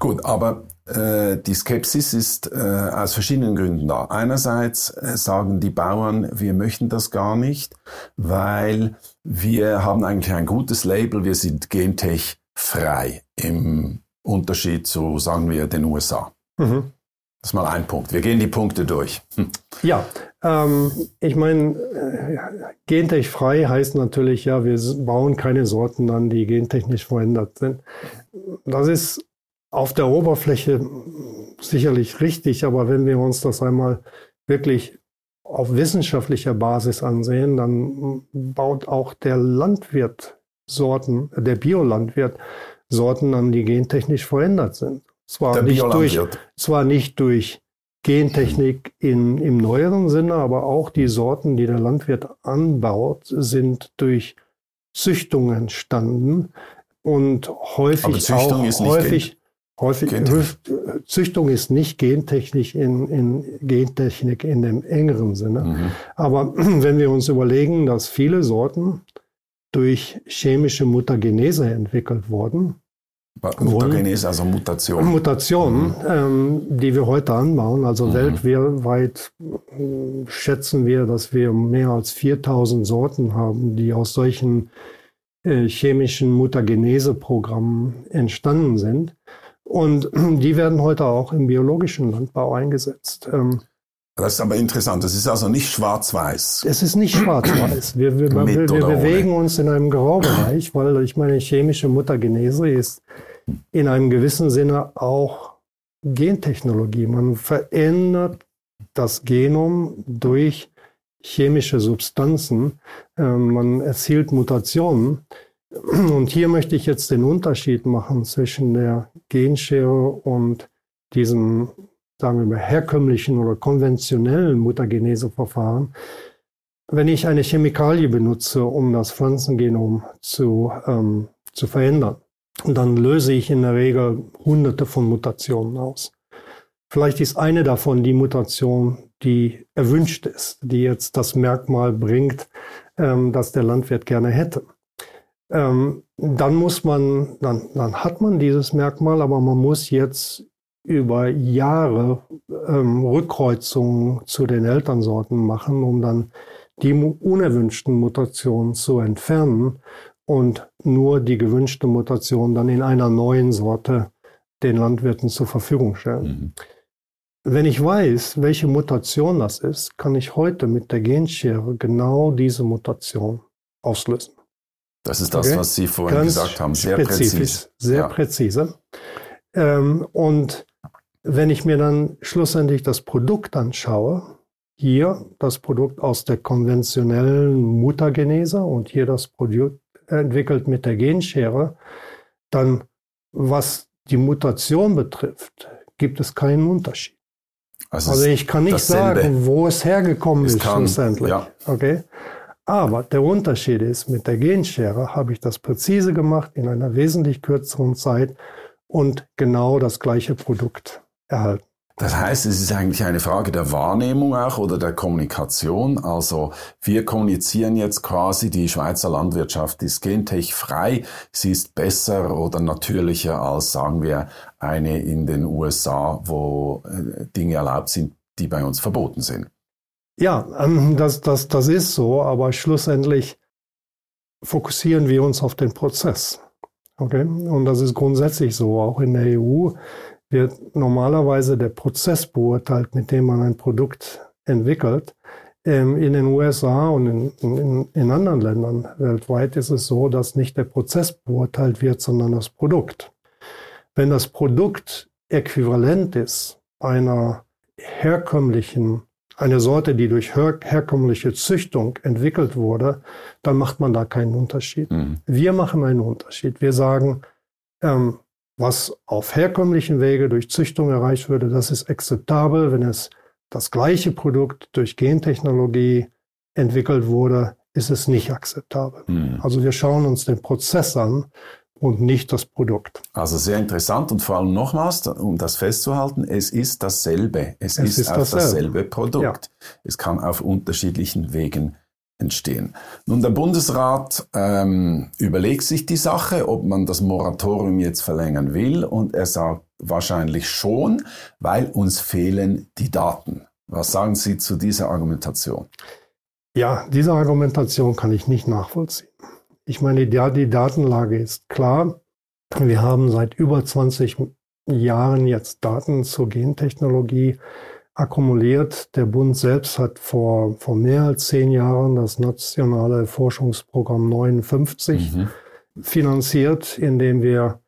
Gut, aber äh, die Skepsis ist äh, aus verschiedenen Gründen da. Einerseits äh, sagen die Bauern, wir möchten das gar nicht, weil wir haben eigentlich ein gutes Label, wir sind gentech frei im Unterschied zu, sagen wir, den USA. Mhm. Das ist mal ein Punkt. Wir gehen die Punkte durch. Hm. Ja, ähm, ich meine, äh, gentech frei heißt natürlich, ja, wir bauen keine Sorten an, die gentechnisch verändert sind. Das ist auf der Oberfläche sicherlich richtig, aber wenn wir uns das einmal wirklich auf wissenschaftlicher Basis ansehen, dann baut auch der Landwirt Sorten, der Biolandwirt Sorten an, die gentechnisch verändert sind. Zwar, nicht durch, zwar nicht durch Gentechnik in, im neueren Sinne, aber auch die Sorten, die der Landwirt anbaut, sind durch Züchtung entstanden und häufig auch häufig, häufig Züchtung ist nicht Gentechnik in, in Gentechnik in dem engeren Sinne. Mhm. Aber wenn wir uns überlegen, dass viele Sorten durch chemische Mutagenese entwickelt wurden, Mutagenese, also Mutation. Mutationen, mhm. ähm, die wir heute anbauen. Also mhm. weltweit äh, schätzen wir, dass wir mehr als 4000 Sorten haben, die aus solchen äh, chemischen Mutagenese-Programmen entstanden sind. Und die werden heute auch im biologischen Landbau eingesetzt. Ähm, das ist aber interessant. Das ist also nicht schwarz-weiß. Es ist nicht schwarz-weiß. Wir, wir, wir, wir bewegen uns in einem Graubereich, weil ich meine, chemische Mutagenese ist in einem gewissen Sinne auch Gentechnologie. Man verändert das Genom durch chemische Substanzen. Ähm, man erzielt Mutationen. Und hier möchte ich jetzt den Unterschied machen zwischen der Genschere und diesem sagen wir mal, herkömmlichen oder konventionellen Mutageneseverfahren, wenn ich eine Chemikalie benutze, um das Pflanzengenom zu, ähm, zu verändern, dann löse ich in der Regel hunderte von Mutationen aus. Vielleicht ist eine davon die Mutation, die erwünscht ist, die jetzt das Merkmal bringt, ähm, das der Landwirt gerne hätte. Ähm, dann muss man, dann, dann hat man dieses Merkmal, aber man muss jetzt über Jahre ähm, Rückkreuzungen zu den Elternsorten machen, um dann die unerwünschten Mutationen zu entfernen und nur die gewünschte Mutation dann in einer neuen Sorte den Landwirten zur Verfügung stellen. Mhm. Wenn ich weiß, welche Mutation das ist, kann ich heute mit der Genschere genau diese Mutation auslösen. Das ist das, okay? was Sie vorhin Ganz gesagt haben. Sehr präzise. Sehr ja. präzise. Ähm, und wenn ich mir dann schlussendlich das Produkt anschaue, hier das Produkt aus der konventionellen Muttergenese und hier das Produkt entwickelt mit der Genschere, dann was die Mutation betrifft, gibt es keinen Unterschied. Also, also ich kann nicht sagen, wo es hergekommen ist kann, schlussendlich. Ja. Okay? Aber der Unterschied ist, mit der Genschere habe ich das präzise gemacht in einer wesentlich kürzeren Zeit und genau das gleiche Produkt erhalten. Das heißt, es ist eigentlich eine Frage der Wahrnehmung auch oder der Kommunikation. Also wir kommunizieren jetzt quasi, die Schweizer Landwirtschaft ist gentech frei, sie ist besser oder natürlicher als, sagen wir, eine in den USA, wo äh, Dinge erlaubt sind, die bei uns verboten sind. Ja, ähm, das, das, das ist so, aber schlussendlich fokussieren wir uns auf den Prozess. Okay? Und das ist grundsätzlich so, auch in der EU wird normalerweise der Prozess beurteilt, mit dem man ein Produkt entwickelt. Ähm, in den USA und in, in, in, anderen Ländern weltweit ist es so, dass nicht der Prozess beurteilt wird, sondern das Produkt. Wenn das Produkt äquivalent ist einer herkömmlichen, eine Sorte, die durch her herkömmliche Züchtung entwickelt wurde, dann macht man da keinen Unterschied. Mhm. Wir machen einen Unterschied. Wir sagen, ähm, was auf herkömmlichen Wege durch Züchtung erreicht würde, das ist akzeptabel. Wenn es das gleiche Produkt durch Gentechnologie entwickelt wurde, ist es nicht akzeptabel. Mhm. Also wir schauen uns den Prozess an und nicht das Produkt. Also sehr interessant und vor allem nochmals, um das festzuhalten, es ist dasselbe. Es, es ist, ist dasselbe. dasselbe Produkt. Ja. Es kann auf unterschiedlichen Wegen entstehen. Nun, der Bundesrat ähm, überlegt sich die Sache, ob man das Moratorium jetzt verlängern will und er sagt wahrscheinlich schon, weil uns fehlen die Daten. Was sagen Sie zu dieser Argumentation? Ja, diese Argumentation kann ich nicht nachvollziehen. Ich meine, ja, die Datenlage ist klar. Wir haben seit über 20 Jahren jetzt Daten zur Gentechnologie akkumuliert. Der Bund selbst hat vor, vor mehr als zehn Jahren das nationale Forschungsprogramm 59 mhm. finanziert, in dem wir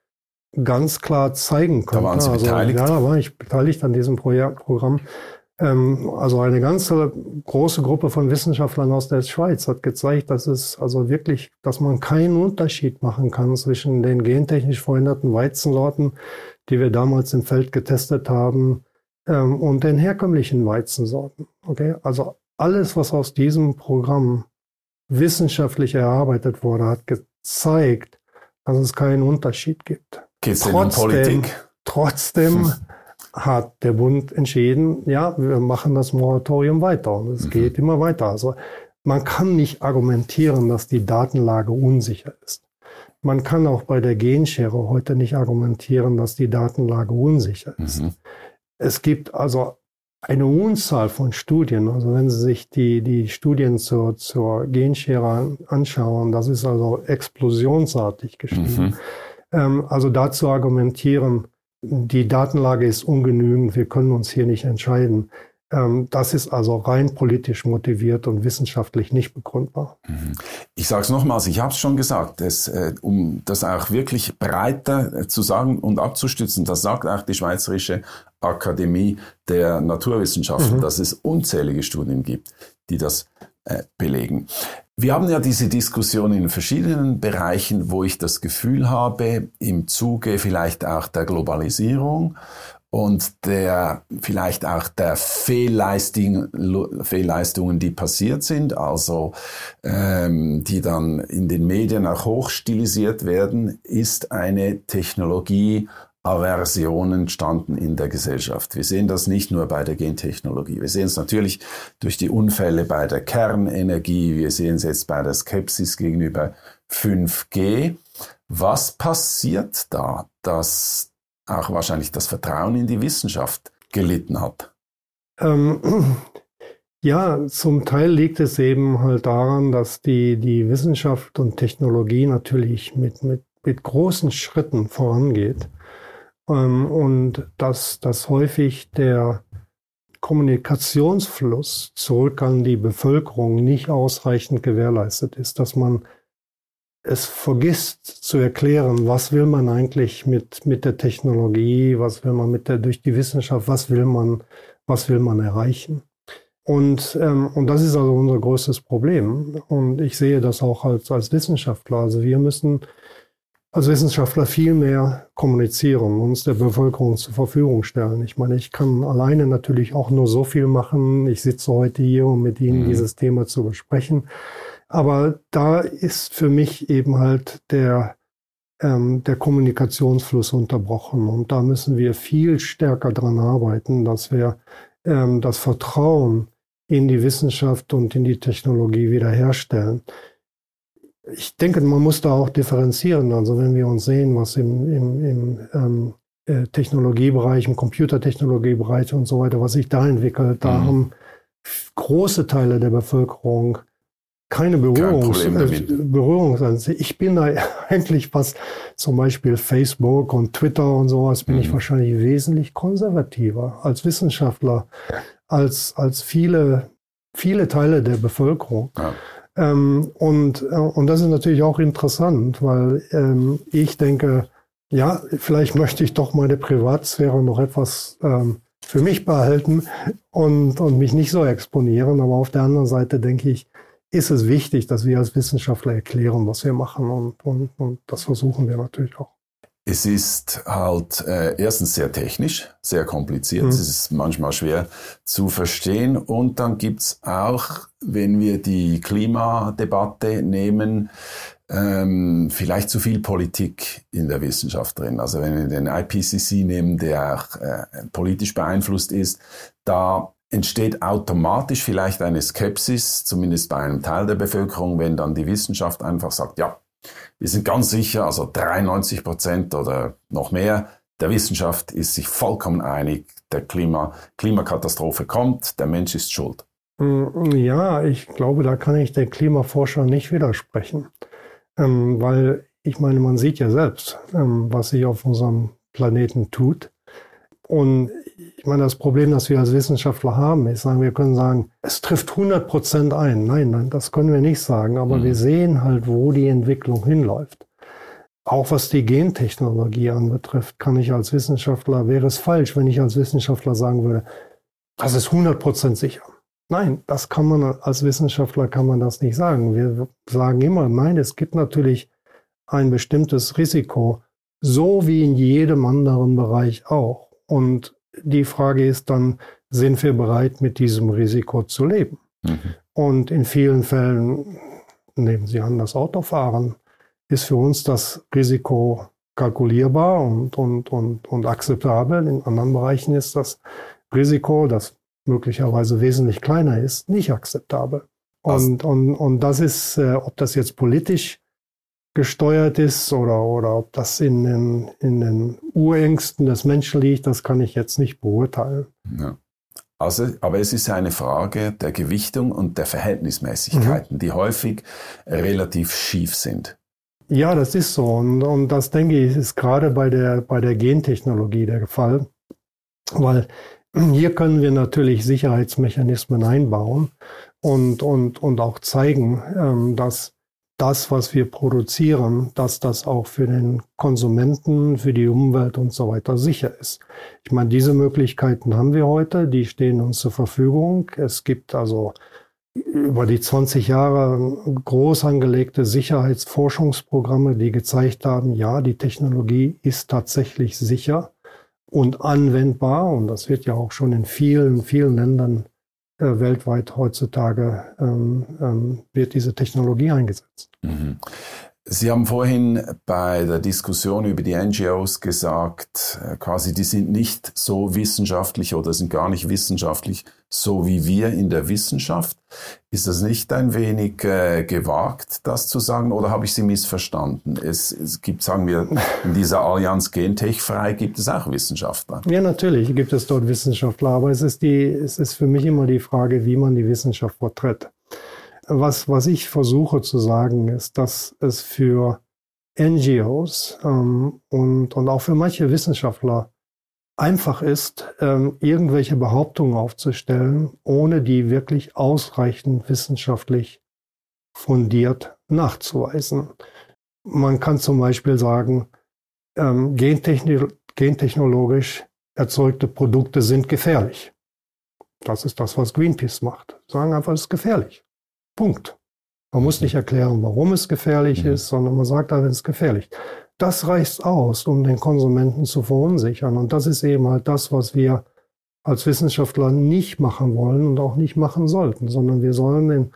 ganz klar zeigen konnten. Da waren Sie also, beteiligt? Ja, da war ich beteiligt an diesem Programm. Ähm, also eine ganze große Gruppe von Wissenschaftlern aus der Schweiz hat gezeigt, dass es also wirklich, dass man keinen Unterschied machen kann zwischen den gentechnisch veränderten Weizensorten, die wir damals im Feld getestet haben, ähm, und den herkömmlichen Weizensorten. Okay, also alles, was aus diesem Programm wissenschaftlich erarbeitet wurde, hat gezeigt, dass es keinen Unterschied gibt. Geht es um Politik? Trotzdem hat der Bund entschieden, ja, wir machen das Moratorium weiter und es mhm. geht immer weiter. Also man kann nicht argumentieren, dass die Datenlage unsicher ist. Man kann auch bei der Genschere heute nicht argumentieren, dass die Datenlage unsicher ist. Mhm. Es gibt also eine Unzahl von Studien. Also wenn Sie sich die, die Studien zur, zur Genschere anschauen, das ist also explosionsartig geschrieben. Mhm. Ähm, also dazu argumentieren, die Datenlage ist ungenügend, wir können uns hier nicht entscheiden. Ähm, das ist also rein politisch motiviert und wissenschaftlich nicht begründbar. Mhm. Ich sage es nochmals, ich habe es schon gesagt, dass, äh, um das auch wirklich breiter äh, zu sagen und abzustützen, das sagt auch die Schweizerische Akademie der Naturwissenschaften, mhm. dass es unzählige Studien gibt, die das äh, belegen. Wir haben ja diese Diskussion in verschiedenen Bereichen, wo ich das Gefühl habe, im Zuge vielleicht auch der Globalisierung und der vielleicht auch der Fehlleistung, Fehlleistungen, die passiert sind, also ähm, die dann in den Medien auch hochstilisiert werden, ist eine Technologie Aversion entstanden in der Gesellschaft. Wir sehen das nicht nur bei der Gentechnologie. Wir sehen es natürlich durch die Unfälle bei der Kernenergie. Wir sehen es jetzt bei der Skepsis gegenüber 5G. Was passiert da, dass auch wahrscheinlich das Vertrauen in die Wissenschaft gelitten hat? Ähm, ja, zum Teil liegt es eben halt daran, dass die, die Wissenschaft und Technologie natürlich mit, mit, mit großen Schritten vorangeht ähm, und dass, dass häufig der Kommunikationsfluss zurück an die Bevölkerung nicht ausreichend gewährleistet ist, dass man es vergisst zu erklären, was will man eigentlich mit, mit der Technologie, was will man mit der, durch die Wissenschaft, was will man, was will man erreichen. Und, ähm, und das ist also unser größtes Problem. Und ich sehe das auch als, als Wissenschaftler. Also wir müssen als Wissenschaftler viel mehr kommunizieren, uns der Bevölkerung zur Verfügung stellen. Ich meine, ich kann alleine natürlich auch nur so viel machen. Ich sitze heute hier, um mit Ihnen mhm. dieses Thema zu besprechen. Aber da ist für mich eben halt der, ähm, der Kommunikationsfluss unterbrochen. Und da müssen wir viel stärker dran arbeiten, dass wir ähm, das Vertrauen in die Wissenschaft und in die Technologie wiederherstellen ich denke, man muss da auch differenzieren. Also wenn wir uns sehen, was im, im, im ähm, äh, Technologiebereich, im Computertechnologiebereich und so weiter, was sich da entwickelt, da mhm. haben große Teile der Bevölkerung keine Berührungs äh, Berührungsansicht. Ich bin da eigentlich was, zum Beispiel Facebook und Twitter und sowas, bin mhm. ich wahrscheinlich wesentlich konservativer als Wissenschaftler, als, als viele, viele Teile der Bevölkerung. Ja. Ähm, und, äh, und das ist natürlich auch interessant, weil ähm, ich denke, ja, vielleicht möchte ich doch meine Privatsphäre noch etwas ähm, für mich behalten und, und mich nicht so exponieren. Aber auf der anderen Seite denke ich, ist es wichtig, dass wir als Wissenschaftler erklären, was wir machen. Und, und, und das versuchen wir natürlich auch. Es ist halt äh, erstens sehr technisch, sehr kompliziert. Mhm. Es ist manchmal schwer zu verstehen. Und dann gibt's auch, wenn wir die Klimadebatte nehmen, ähm, vielleicht zu viel Politik in der Wissenschaft drin. Also wenn wir den IPCC nehmen, der auch äh, politisch beeinflusst ist, da entsteht automatisch vielleicht eine Skepsis, zumindest bei einem Teil der Bevölkerung, wenn dann die Wissenschaft einfach sagt, ja, wir sind ganz sicher, also 93 Prozent oder noch mehr der Wissenschaft ist sich vollkommen einig, der Klima, Klimakatastrophe kommt, der Mensch ist schuld. Mm, ja, ich glaube, da kann ich den Klimaforscher nicht widersprechen, ähm, weil ich meine, man sieht ja selbst, ähm, was sich auf unserem Planeten tut. Und ich meine, das Problem, das wir als Wissenschaftler haben, ist, sagen, wir können sagen, es trifft 100 Prozent ein. Nein, nein, das können wir nicht sagen. Aber mhm. wir sehen halt, wo die Entwicklung hinläuft. Auch was die Gentechnologie anbetrifft, kann ich als Wissenschaftler, wäre es falsch, wenn ich als Wissenschaftler sagen würde, das ist 100 Prozent sicher. Nein, das kann man als Wissenschaftler kann man das nicht sagen. Wir sagen immer, nein, es gibt natürlich ein bestimmtes Risiko, so wie in jedem anderen Bereich auch. Und die Frage ist dann, sind wir bereit, mit diesem Risiko zu leben? Mhm. Und in vielen Fällen, nehmen Sie an, das Autofahren, ist für uns das Risiko kalkulierbar und, und, und, und akzeptabel. In anderen Bereichen ist das Risiko, das möglicherweise wesentlich kleiner ist, nicht akzeptabel. Und, und, und das ist, äh, ob das jetzt politisch gesteuert ist oder, oder ob das in den, in den Urängsten des Menschen liegt, das kann ich jetzt nicht beurteilen. Ja. Also, aber es ist eine Frage der Gewichtung und der Verhältnismäßigkeiten, mhm. die häufig relativ schief sind. Ja, das ist so. Und, und das denke ich, ist gerade bei der, bei der Gentechnologie der Fall. Weil hier können wir natürlich Sicherheitsmechanismen einbauen und, und, und auch zeigen, ähm, dass das, was wir produzieren, dass das auch für den Konsumenten, für die Umwelt und so weiter sicher ist. Ich meine, diese Möglichkeiten haben wir heute, die stehen uns zur Verfügung. Es gibt also über die 20 Jahre groß angelegte Sicherheitsforschungsprogramme, die gezeigt haben, ja, die Technologie ist tatsächlich sicher und anwendbar. Und das wird ja auch schon in vielen, vielen Ländern weltweit heutzutage ähm, ähm, wird diese Technologie eingesetzt. Mhm. Sie haben vorhin bei der Diskussion über die NGOs gesagt, äh, quasi die sind nicht so wissenschaftlich oder sind gar nicht wissenschaftlich, so wie wir in der Wissenschaft. Ist das nicht ein wenig äh, gewagt, das zu sagen, oder habe ich Sie missverstanden? Es, es gibt, sagen wir, in dieser Allianz Gentech frei gibt es auch Wissenschaftler. Ja, natürlich gibt es dort Wissenschaftler, aber es ist, die, es ist für mich immer die Frage, wie man die Wissenschaft porträtiert. Was, was ich versuche zu sagen, ist, dass es für NGOs ähm, und, und auch für manche Wissenschaftler einfach ist, ähm, irgendwelche Behauptungen aufzustellen, ohne die wirklich ausreichend wissenschaftlich fundiert nachzuweisen. Man kann zum Beispiel sagen, ähm, gentechni gentechnologisch erzeugte Produkte sind gefährlich. Das ist das, was Greenpeace macht. Sagen einfach, es ist gefährlich. Punkt. Man muss nicht erklären, warum es gefährlich mhm. ist, sondern man sagt einfach, es ist gefährlich. Das reicht aus, um den Konsumenten zu verunsichern. Und das ist eben halt das, was wir als Wissenschaftler nicht machen wollen und auch nicht machen sollten, sondern wir sollen den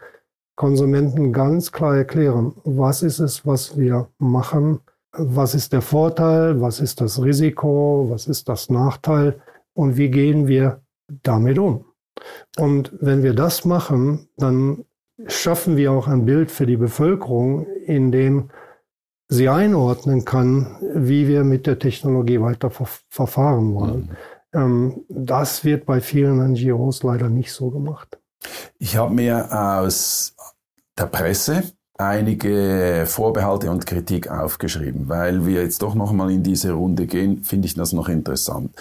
Konsumenten ganz klar erklären, was ist es, was wir machen, was ist der Vorteil, was ist das Risiko, was ist das Nachteil und wie gehen wir damit um. Und wenn wir das machen, dann schaffen wir auch ein Bild für die Bevölkerung, in dem sie einordnen kann, wie wir mit der Technologie weiter ver verfahren wollen. Mhm. Ähm, das wird bei vielen NGOs leider nicht so gemacht. Ich habe mir aus der Presse einige Vorbehalte und Kritik aufgeschrieben, weil wir jetzt doch noch mal in diese Runde gehen, finde ich das noch interessant.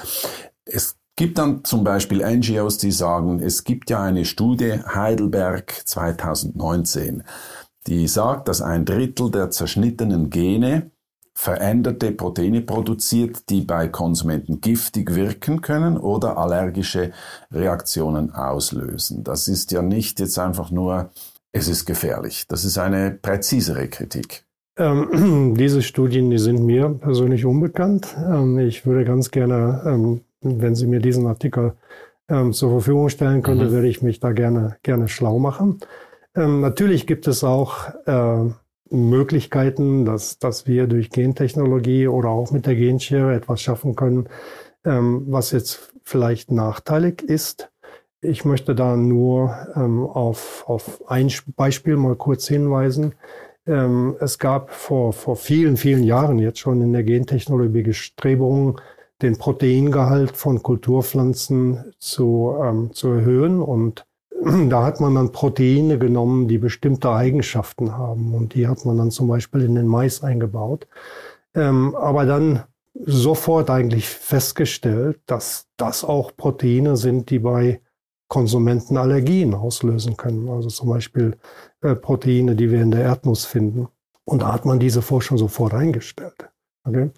Es gibt dann zum Beispiel NGOs, die sagen, es gibt ja eine Studie Heidelberg 2019, die sagt, dass ein Drittel der zerschnittenen Gene veränderte Proteine produziert, die bei Konsumenten giftig wirken können oder allergische Reaktionen auslösen. Das ist ja nicht jetzt einfach nur, es ist gefährlich. Das ist eine präzisere Kritik. Ähm, diese Studien, die sind mir persönlich unbekannt. Ähm, ich würde ganz gerne ähm, wenn Sie mir diesen Artikel ähm, zur Verfügung stellen könnte, mhm. würde ich mich da gerne, gerne schlau machen. Ähm, natürlich gibt es auch äh, Möglichkeiten, dass, dass wir durch Gentechnologie oder auch mit der Genschere etwas schaffen können, ähm, was jetzt vielleicht nachteilig ist. Ich möchte da nur ähm, auf, auf ein Beispiel mal kurz hinweisen. Ähm, es gab vor, vor vielen, vielen Jahren jetzt schon in der Gentechnologie Bestrebungen, den Proteingehalt von Kulturpflanzen zu, ähm, zu erhöhen. Und da hat man dann Proteine genommen, die bestimmte Eigenschaften haben. Und die hat man dann zum Beispiel in den Mais eingebaut. Ähm, aber dann sofort eigentlich festgestellt, dass das auch Proteine sind, die bei Konsumenten Allergien auslösen können. Also zum Beispiel äh, Proteine, die wir in der Erdnuss finden. Und da hat man diese Forschung sofort eingestellt. Okay?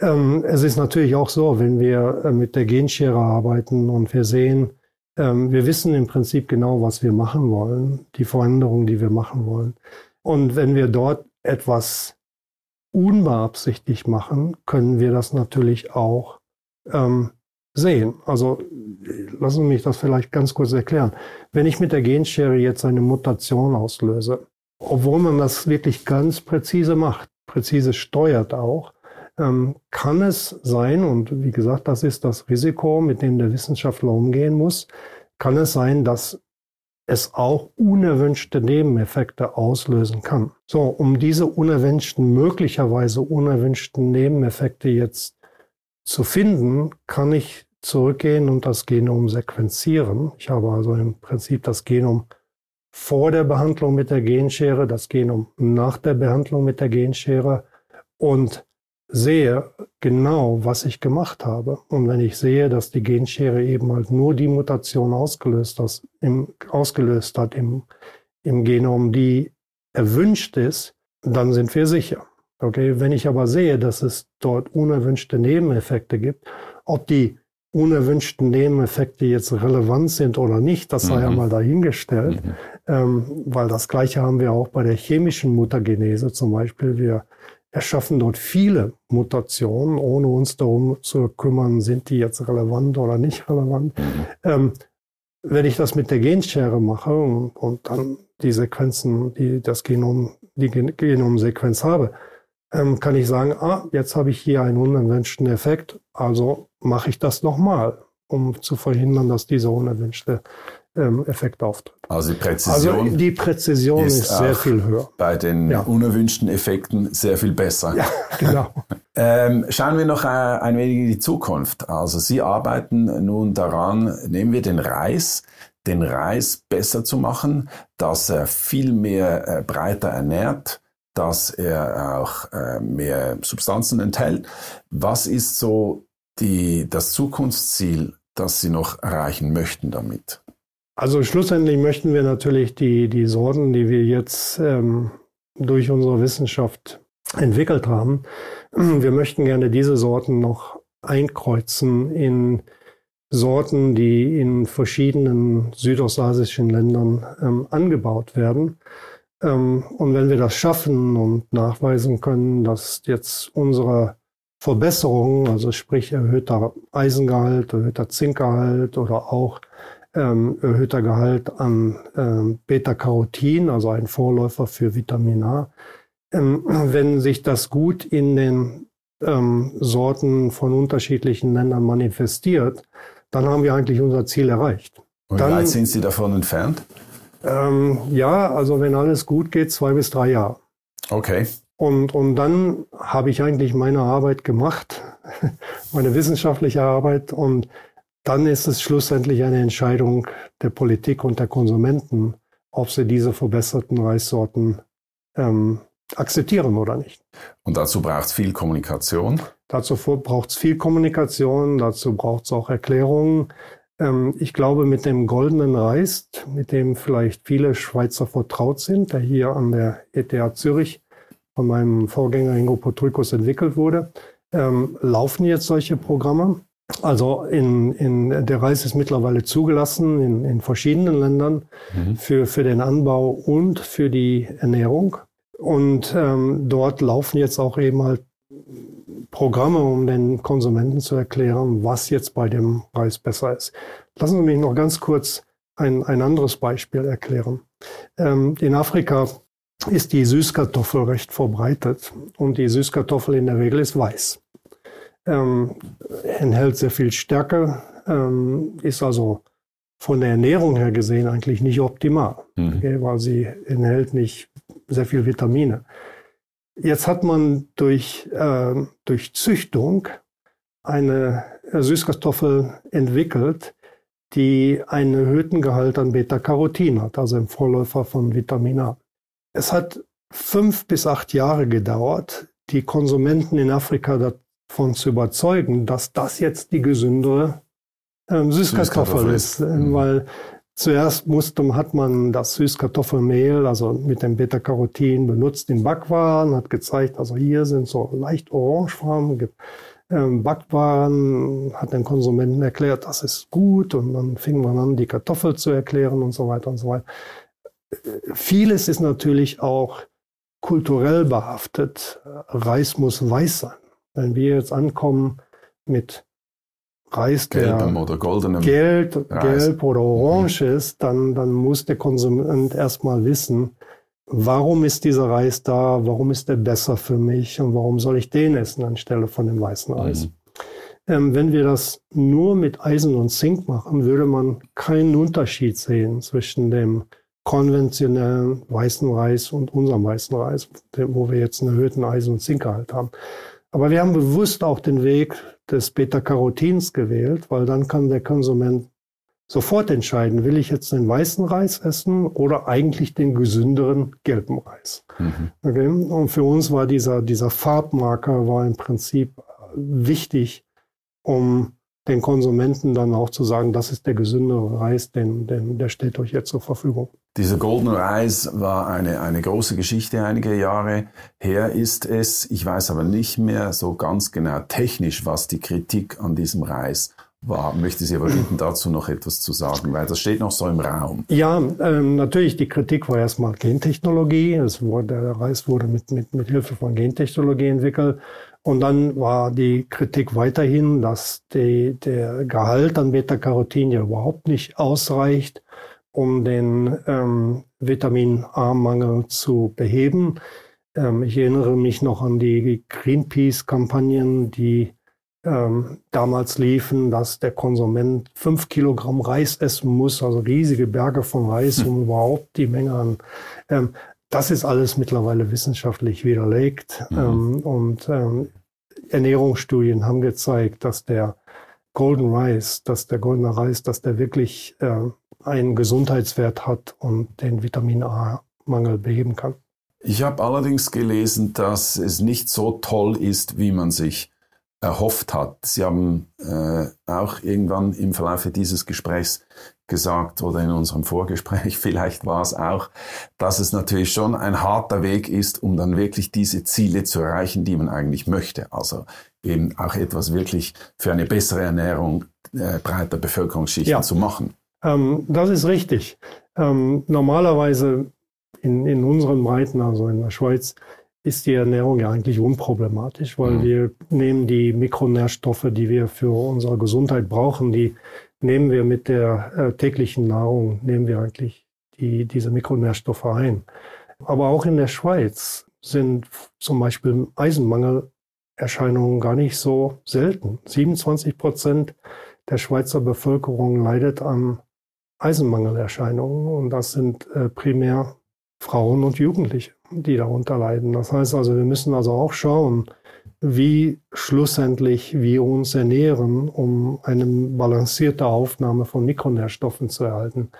Ähm, es ist natürlich auch so, wenn wir äh, mit der Genschere arbeiten und wir sehen, ähm, wir wissen im Prinzip genau, was wir machen wollen, die Veränderungen, die wir machen wollen. Und wenn wir dort etwas unbeabsichtigt machen, können wir das natürlich auch ähm, sehen. Also lassen Sie mich das vielleicht ganz kurz erklären. Wenn ich mit der Genschere jetzt eine Mutation auslöse, obwohl man das wirklich ganz präzise macht, präzise steuert auch, ähm, kann es sein, und wie gesagt, das ist das Risiko, mit dem der Wissenschaftler umgehen muss, kann es sein, dass es auch unerwünschte Nebeneffekte auslösen kann. So, um diese unerwünschten, möglicherweise unerwünschten Nebeneffekte jetzt zu finden, kann ich zurückgehen und das Genom sequenzieren. Ich habe also im Prinzip das Genom vor der Behandlung mit der Genschere, das Genom nach der Behandlung mit der Genschere und sehe genau, was ich gemacht habe. Und wenn ich sehe, dass die Genschere eben halt nur die Mutation ausgelöst, das im, ausgelöst hat im, im Genom, die erwünscht ist, dann sind wir sicher. Okay, wenn ich aber sehe, dass es dort unerwünschte Nebeneffekte gibt, ob die unerwünschten Nebeneffekte jetzt relevant sind oder nicht, das sei mhm. ja mal dahingestellt, mhm. ähm, weil das Gleiche haben wir auch bei der chemischen Mutagenese zum Beispiel. Wir erschaffen dort viele Mutationen, ohne uns darum zu kümmern, sind die jetzt relevant oder nicht relevant. Mhm. Ähm, wenn ich das mit der Genschere mache und, und, dann die Sequenzen, die das Genom die Genomsequenz habe, ähm, kann ich sagen, ah, jetzt habe ich hier einen unerwünschten Effekt, also mache ich das nochmal, um zu verhindern, dass dieser unerwünschte ähm, Effekt auftritt. Also die Präzision, also die Präzision ist, ist sehr viel höher. Bei den ja. unerwünschten Effekten sehr viel besser. Ja, genau. ähm, schauen wir noch äh, ein wenig in die Zukunft. Also Sie arbeiten nun daran, nehmen wir den Reis, den Reis besser zu machen, dass er viel mehr äh, breiter ernährt, dass er auch äh, mehr Substanzen enthält. Was ist so die, das Zukunftsziel, das Sie noch erreichen möchten damit? Also schlussendlich möchten wir natürlich die, die Sorten, die wir jetzt ähm, durch unsere Wissenschaft entwickelt haben, wir möchten gerne diese Sorten noch einkreuzen in Sorten, die in verschiedenen südostasischen Ländern ähm, angebaut werden. Ähm, und wenn wir das schaffen und nachweisen können, dass jetzt unsere Verbesserungen, also sprich erhöhter Eisengehalt, erhöhter Zinkgehalt oder auch ähm, erhöhter Gehalt an ähm, Beta-Carotin, also ein Vorläufer für Vitamin A, ähm, wenn sich das gut in den ähm, Sorten von unterschiedlichen Ländern manifestiert, dann haben wir eigentlich unser Ziel erreicht. Und wie weit sind Sie davon entfernt? Ähm, ja, also wenn alles gut geht, zwei bis drei Jahre. Okay. Und, und dann habe ich eigentlich meine Arbeit gemacht, meine wissenschaftliche Arbeit. Und dann ist es schlussendlich eine Entscheidung der Politik und der Konsumenten, ob sie diese verbesserten Reissorten ähm, akzeptieren oder nicht. Und dazu braucht es viel Kommunikation? Dazu braucht es viel Kommunikation, dazu braucht es auch Erklärungen. Ähm, ich glaube, mit dem goldenen Reis, mit dem vielleicht viele Schweizer vertraut sind, der hier an der ETH Zürich von meinem Vorgänger Ingo Potrykus entwickelt wurde, ähm, laufen jetzt solche Programme. Also in, in, der Reis ist mittlerweile zugelassen in, in verschiedenen Ländern mhm. für, für den Anbau und für die Ernährung. Und ähm, dort laufen jetzt auch eben halt Programme, um den Konsumenten zu erklären, was jetzt bei dem Reis besser ist. Lassen Sie mich noch ganz kurz ein, ein anderes Beispiel erklären. Ähm, in Afrika ist die Süßkartoffel recht verbreitet und die Süßkartoffel in der Regel ist weiß. Ähm, enthält sehr viel Stärke, ähm, ist also von der Ernährung her gesehen eigentlich nicht optimal, mhm. okay, weil sie enthält nicht sehr viel Vitamine. Jetzt hat man durch, äh, durch Züchtung eine Süßkartoffel entwickelt, die einen erhöhten Gehalt an Beta-Carotin hat, also im Vorläufer von Vitamin A. Es hat fünf bis acht Jahre gedauert, die Konsumenten in Afrika davon zu überzeugen, dass das jetzt die gesündere ähm, Süßkartoffel, Süßkartoffel ist, mhm. weil Zuerst musste, hat man das Süßkartoffelmehl, also mit dem Beta-Carotin benutzt in Backwaren, hat gezeigt, also hier sind so leicht orangefarben ähm, Backwaren, hat den Konsumenten erklärt, das ist gut und dann fing man an, die Kartoffel zu erklären und so weiter und so weiter. Vieles ist natürlich auch kulturell behaftet. Reis muss weiß sein. Wenn wir jetzt ankommen mit Reis, Gelbem oder goldenem Gelb, gelb oder orange mhm. ist, dann, dann muss der Konsument erstmal wissen, warum ist dieser Reis da, warum ist der besser für mich und warum soll ich den essen anstelle von dem weißen Reis. Mhm. Ähm, wenn wir das nur mit Eisen und Zink machen, würde man keinen Unterschied sehen zwischen dem konventionellen weißen Reis und unserem weißen Reis, wo wir jetzt einen erhöhten Eisen- und Zinkgehalt haben. Aber wir haben bewusst auch den Weg des Beta-Carotins gewählt, weil dann kann der Konsument sofort entscheiden, will ich jetzt den weißen Reis essen oder eigentlich den gesünderen gelben Reis. Mhm. Okay? Und für uns war dieser, dieser Farbmarker war im Prinzip wichtig, um den Konsumenten dann auch zu sagen, das ist der gesündere Reis, den, den, der steht euch jetzt zur Verfügung. Dieser Golden Reis war eine, eine große Geschichte einige Jahre her ist es. Ich weiß aber nicht mehr so ganz genau technisch, was die Kritik an diesem Reis war. Möchte Sie aber bitten, dazu noch etwas zu sagen, weil das steht noch so im Raum. Ja, ähm, natürlich, die Kritik war erstmal Gentechnologie. Es wurde, der Reis wurde mit, mit, mit Hilfe von Gentechnologie entwickelt. Und dann war die Kritik weiterhin, dass die, der Gehalt an Beta-Carotin ja überhaupt nicht ausreicht, um den ähm, Vitamin A-Mangel zu beheben. Ähm, ich erinnere mich noch an die Greenpeace-Kampagnen, die ähm, damals liefen, dass der Konsument fünf Kilogramm Reis essen muss, also riesige Berge von Reis, um hm. überhaupt die Menge an. Ähm, das ist alles mittlerweile wissenschaftlich widerlegt. Mhm. Ähm, und ähm, Ernährungsstudien haben gezeigt, dass der Golden Rice, dass der goldene Reis, dass der wirklich äh, einen Gesundheitswert hat und den Vitamin A-Mangel beheben kann. Ich habe allerdings gelesen, dass es nicht so toll ist, wie man sich erhofft hat. Sie haben äh, auch irgendwann im Verlauf dieses Gesprächs gesagt oder in unserem Vorgespräch, vielleicht war es auch, dass es natürlich schon ein harter Weg ist, um dann wirklich diese Ziele zu erreichen, die man eigentlich möchte. Also eben auch etwas wirklich für eine bessere Ernährung äh, breiter Bevölkerungsschichten ja. zu machen. Ähm, das ist richtig. Ähm, normalerweise in, in unseren Breiten, also in der Schweiz, ist die Ernährung ja eigentlich unproblematisch, weil mhm. wir nehmen die Mikronährstoffe, die wir für unsere Gesundheit brauchen, die nehmen wir mit der äh, täglichen Nahrung, nehmen wir eigentlich die, diese Mikronährstoffe ein. Aber auch in der Schweiz sind zum Beispiel Eisenmangelerscheinungen gar nicht so selten. 27 Prozent der Schweizer Bevölkerung leidet an Eisenmangelerscheinungen und das sind äh, primär Frauen und Jugendliche, die darunter leiden. Das heißt also, wir müssen also auch schauen, wie schlussendlich wir uns ernähren, um eine balancierte Aufnahme von Mikronährstoffen zu erhalten.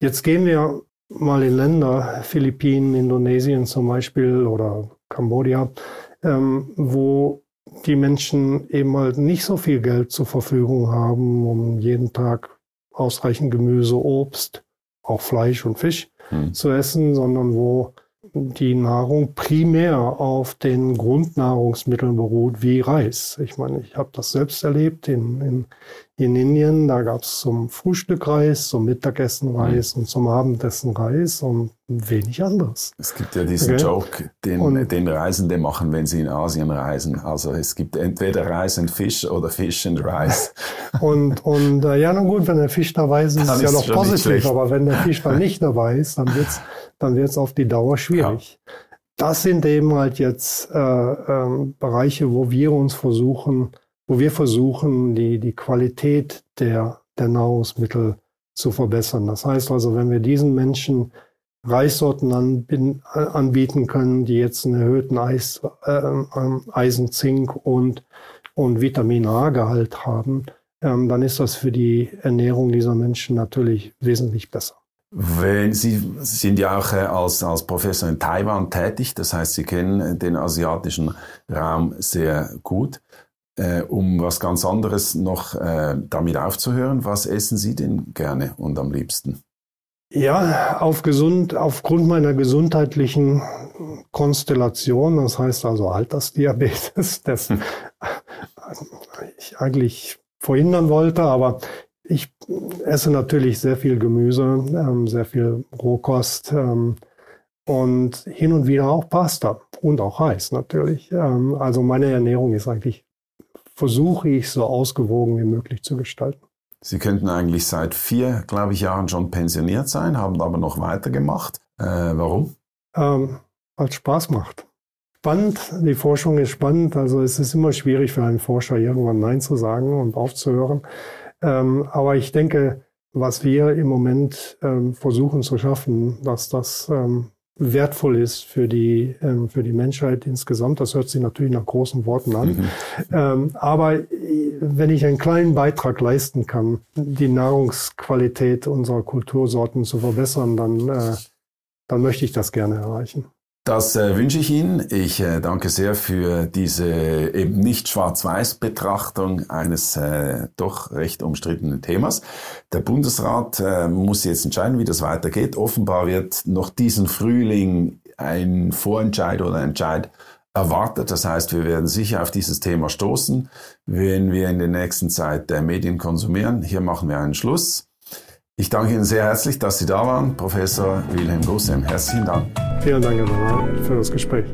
Jetzt gehen wir mal in Länder, Philippinen, Indonesien zum Beispiel oder Kambodscha, ähm, wo die Menschen eben halt nicht so viel Geld zur Verfügung haben, um jeden Tag ausreichend Gemüse, Obst, auch Fleisch und Fisch hm. zu essen, sondern wo die Nahrung primär auf den Grundnahrungsmitteln beruht, wie Reis. Ich meine, ich habe das selbst erlebt in, in, in Indien. Da gab es zum Frühstück Reis, zum Mittagessen Reis mhm. und zum Abendessen Reis und wenig anderes. Es gibt ja diesen okay. Joke, den, und, den Reisende machen, wenn sie in Asien reisen. Also es gibt entweder Reis und Fisch oder Fisch und Reis. und und äh, ja, na gut, wenn der Fisch dabei ist, ist es ja noch positiv. Aber wenn der Fisch dann nicht dabei ist, dann wird's dann wird's auf die Dauer schwierig. Ja. Das sind eben halt jetzt äh, äh, Bereiche, wo wir uns versuchen, wo wir versuchen, die, die Qualität der, der Nahrungsmittel zu verbessern. Das heißt also, wenn wir diesen Menschen Reissorten anbieten können, die jetzt einen erhöhten Eis, äh, Eisen, Zink und, und Vitamin A-Gehalt haben, ähm, dann ist das für die Ernährung dieser Menschen natürlich wesentlich besser. Wenn Sie sind ja auch äh, als, als Professor in Taiwan tätig, das heißt, Sie kennen den asiatischen Raum sehr gut. Äh, um was ganz anderes noch äh, damit aufzuhören, was essen Sie denn gerne und am liebsten? Ja, auf gesund, aufgrund meiner gesundheitlichen Konstellation, das heißt also Altersdiabetes, das hm. ich eigentlich verhindern wollte, aber ich esse natürlich sehr viel Gemüse, ähm, sehr viel Rohkost ähm, und hin und wieder auch Pasta und auch Reis natürlich. Ähm, also meine Ernährung ist eigentlich versuche ich so ausgewogen wie möglich zu gestalten. Sie könnten eigentlich seit vier, glaube ich, Jahren schon pensioniert sein, haben aber noch weitergemacht. Äh, warum? Ähm, weil es Spaß macht. Spannend, die Forschung ist spannend. Also es ist immer schwierig für einen Forscher, irgendwann Nein zu sagen und aufzuhören. Ähm, aber ich denke, was wir im Moment ähm, versuchen zu schaffen, dass das ähm, wertvoll ist für die, ähm, für die Menschheit insgesamt. Das hört sich natürlich nach großen Worten an. Mhm. Ähm, aber äh, wenn ich einen kleinen Beitrag leisten kann, die Nahrungsqualität unserer Kultursorten zu verbessern, dann, äh, dann möchte ich das gerne erreichen. Das äh, wünsche ich Ihnen. Ich äh, danke sehr für diese eben nicht schwarz-weiß-Betrachtung eines äh, doch recht umstrittenen Themas. Der Bundesrat äh, muss jetzt entscheiden, wie das weitergeht. Offenbar wird noch diesen Frühling ein Vorentscheid oder Entscheid erwartet. Das heißt, wir werden sicher auf dieses Thema stoßen, wenn wir in der nächsten Zeit der Medien konsumieren. Hier machen wir einen Schluss. Ich danke Ihnen sehr herzlich, dass Sie da waren, Professor Wilhelm Gussem. Herzlichen Dank. Vielen Dank, Herr für das Gespräch.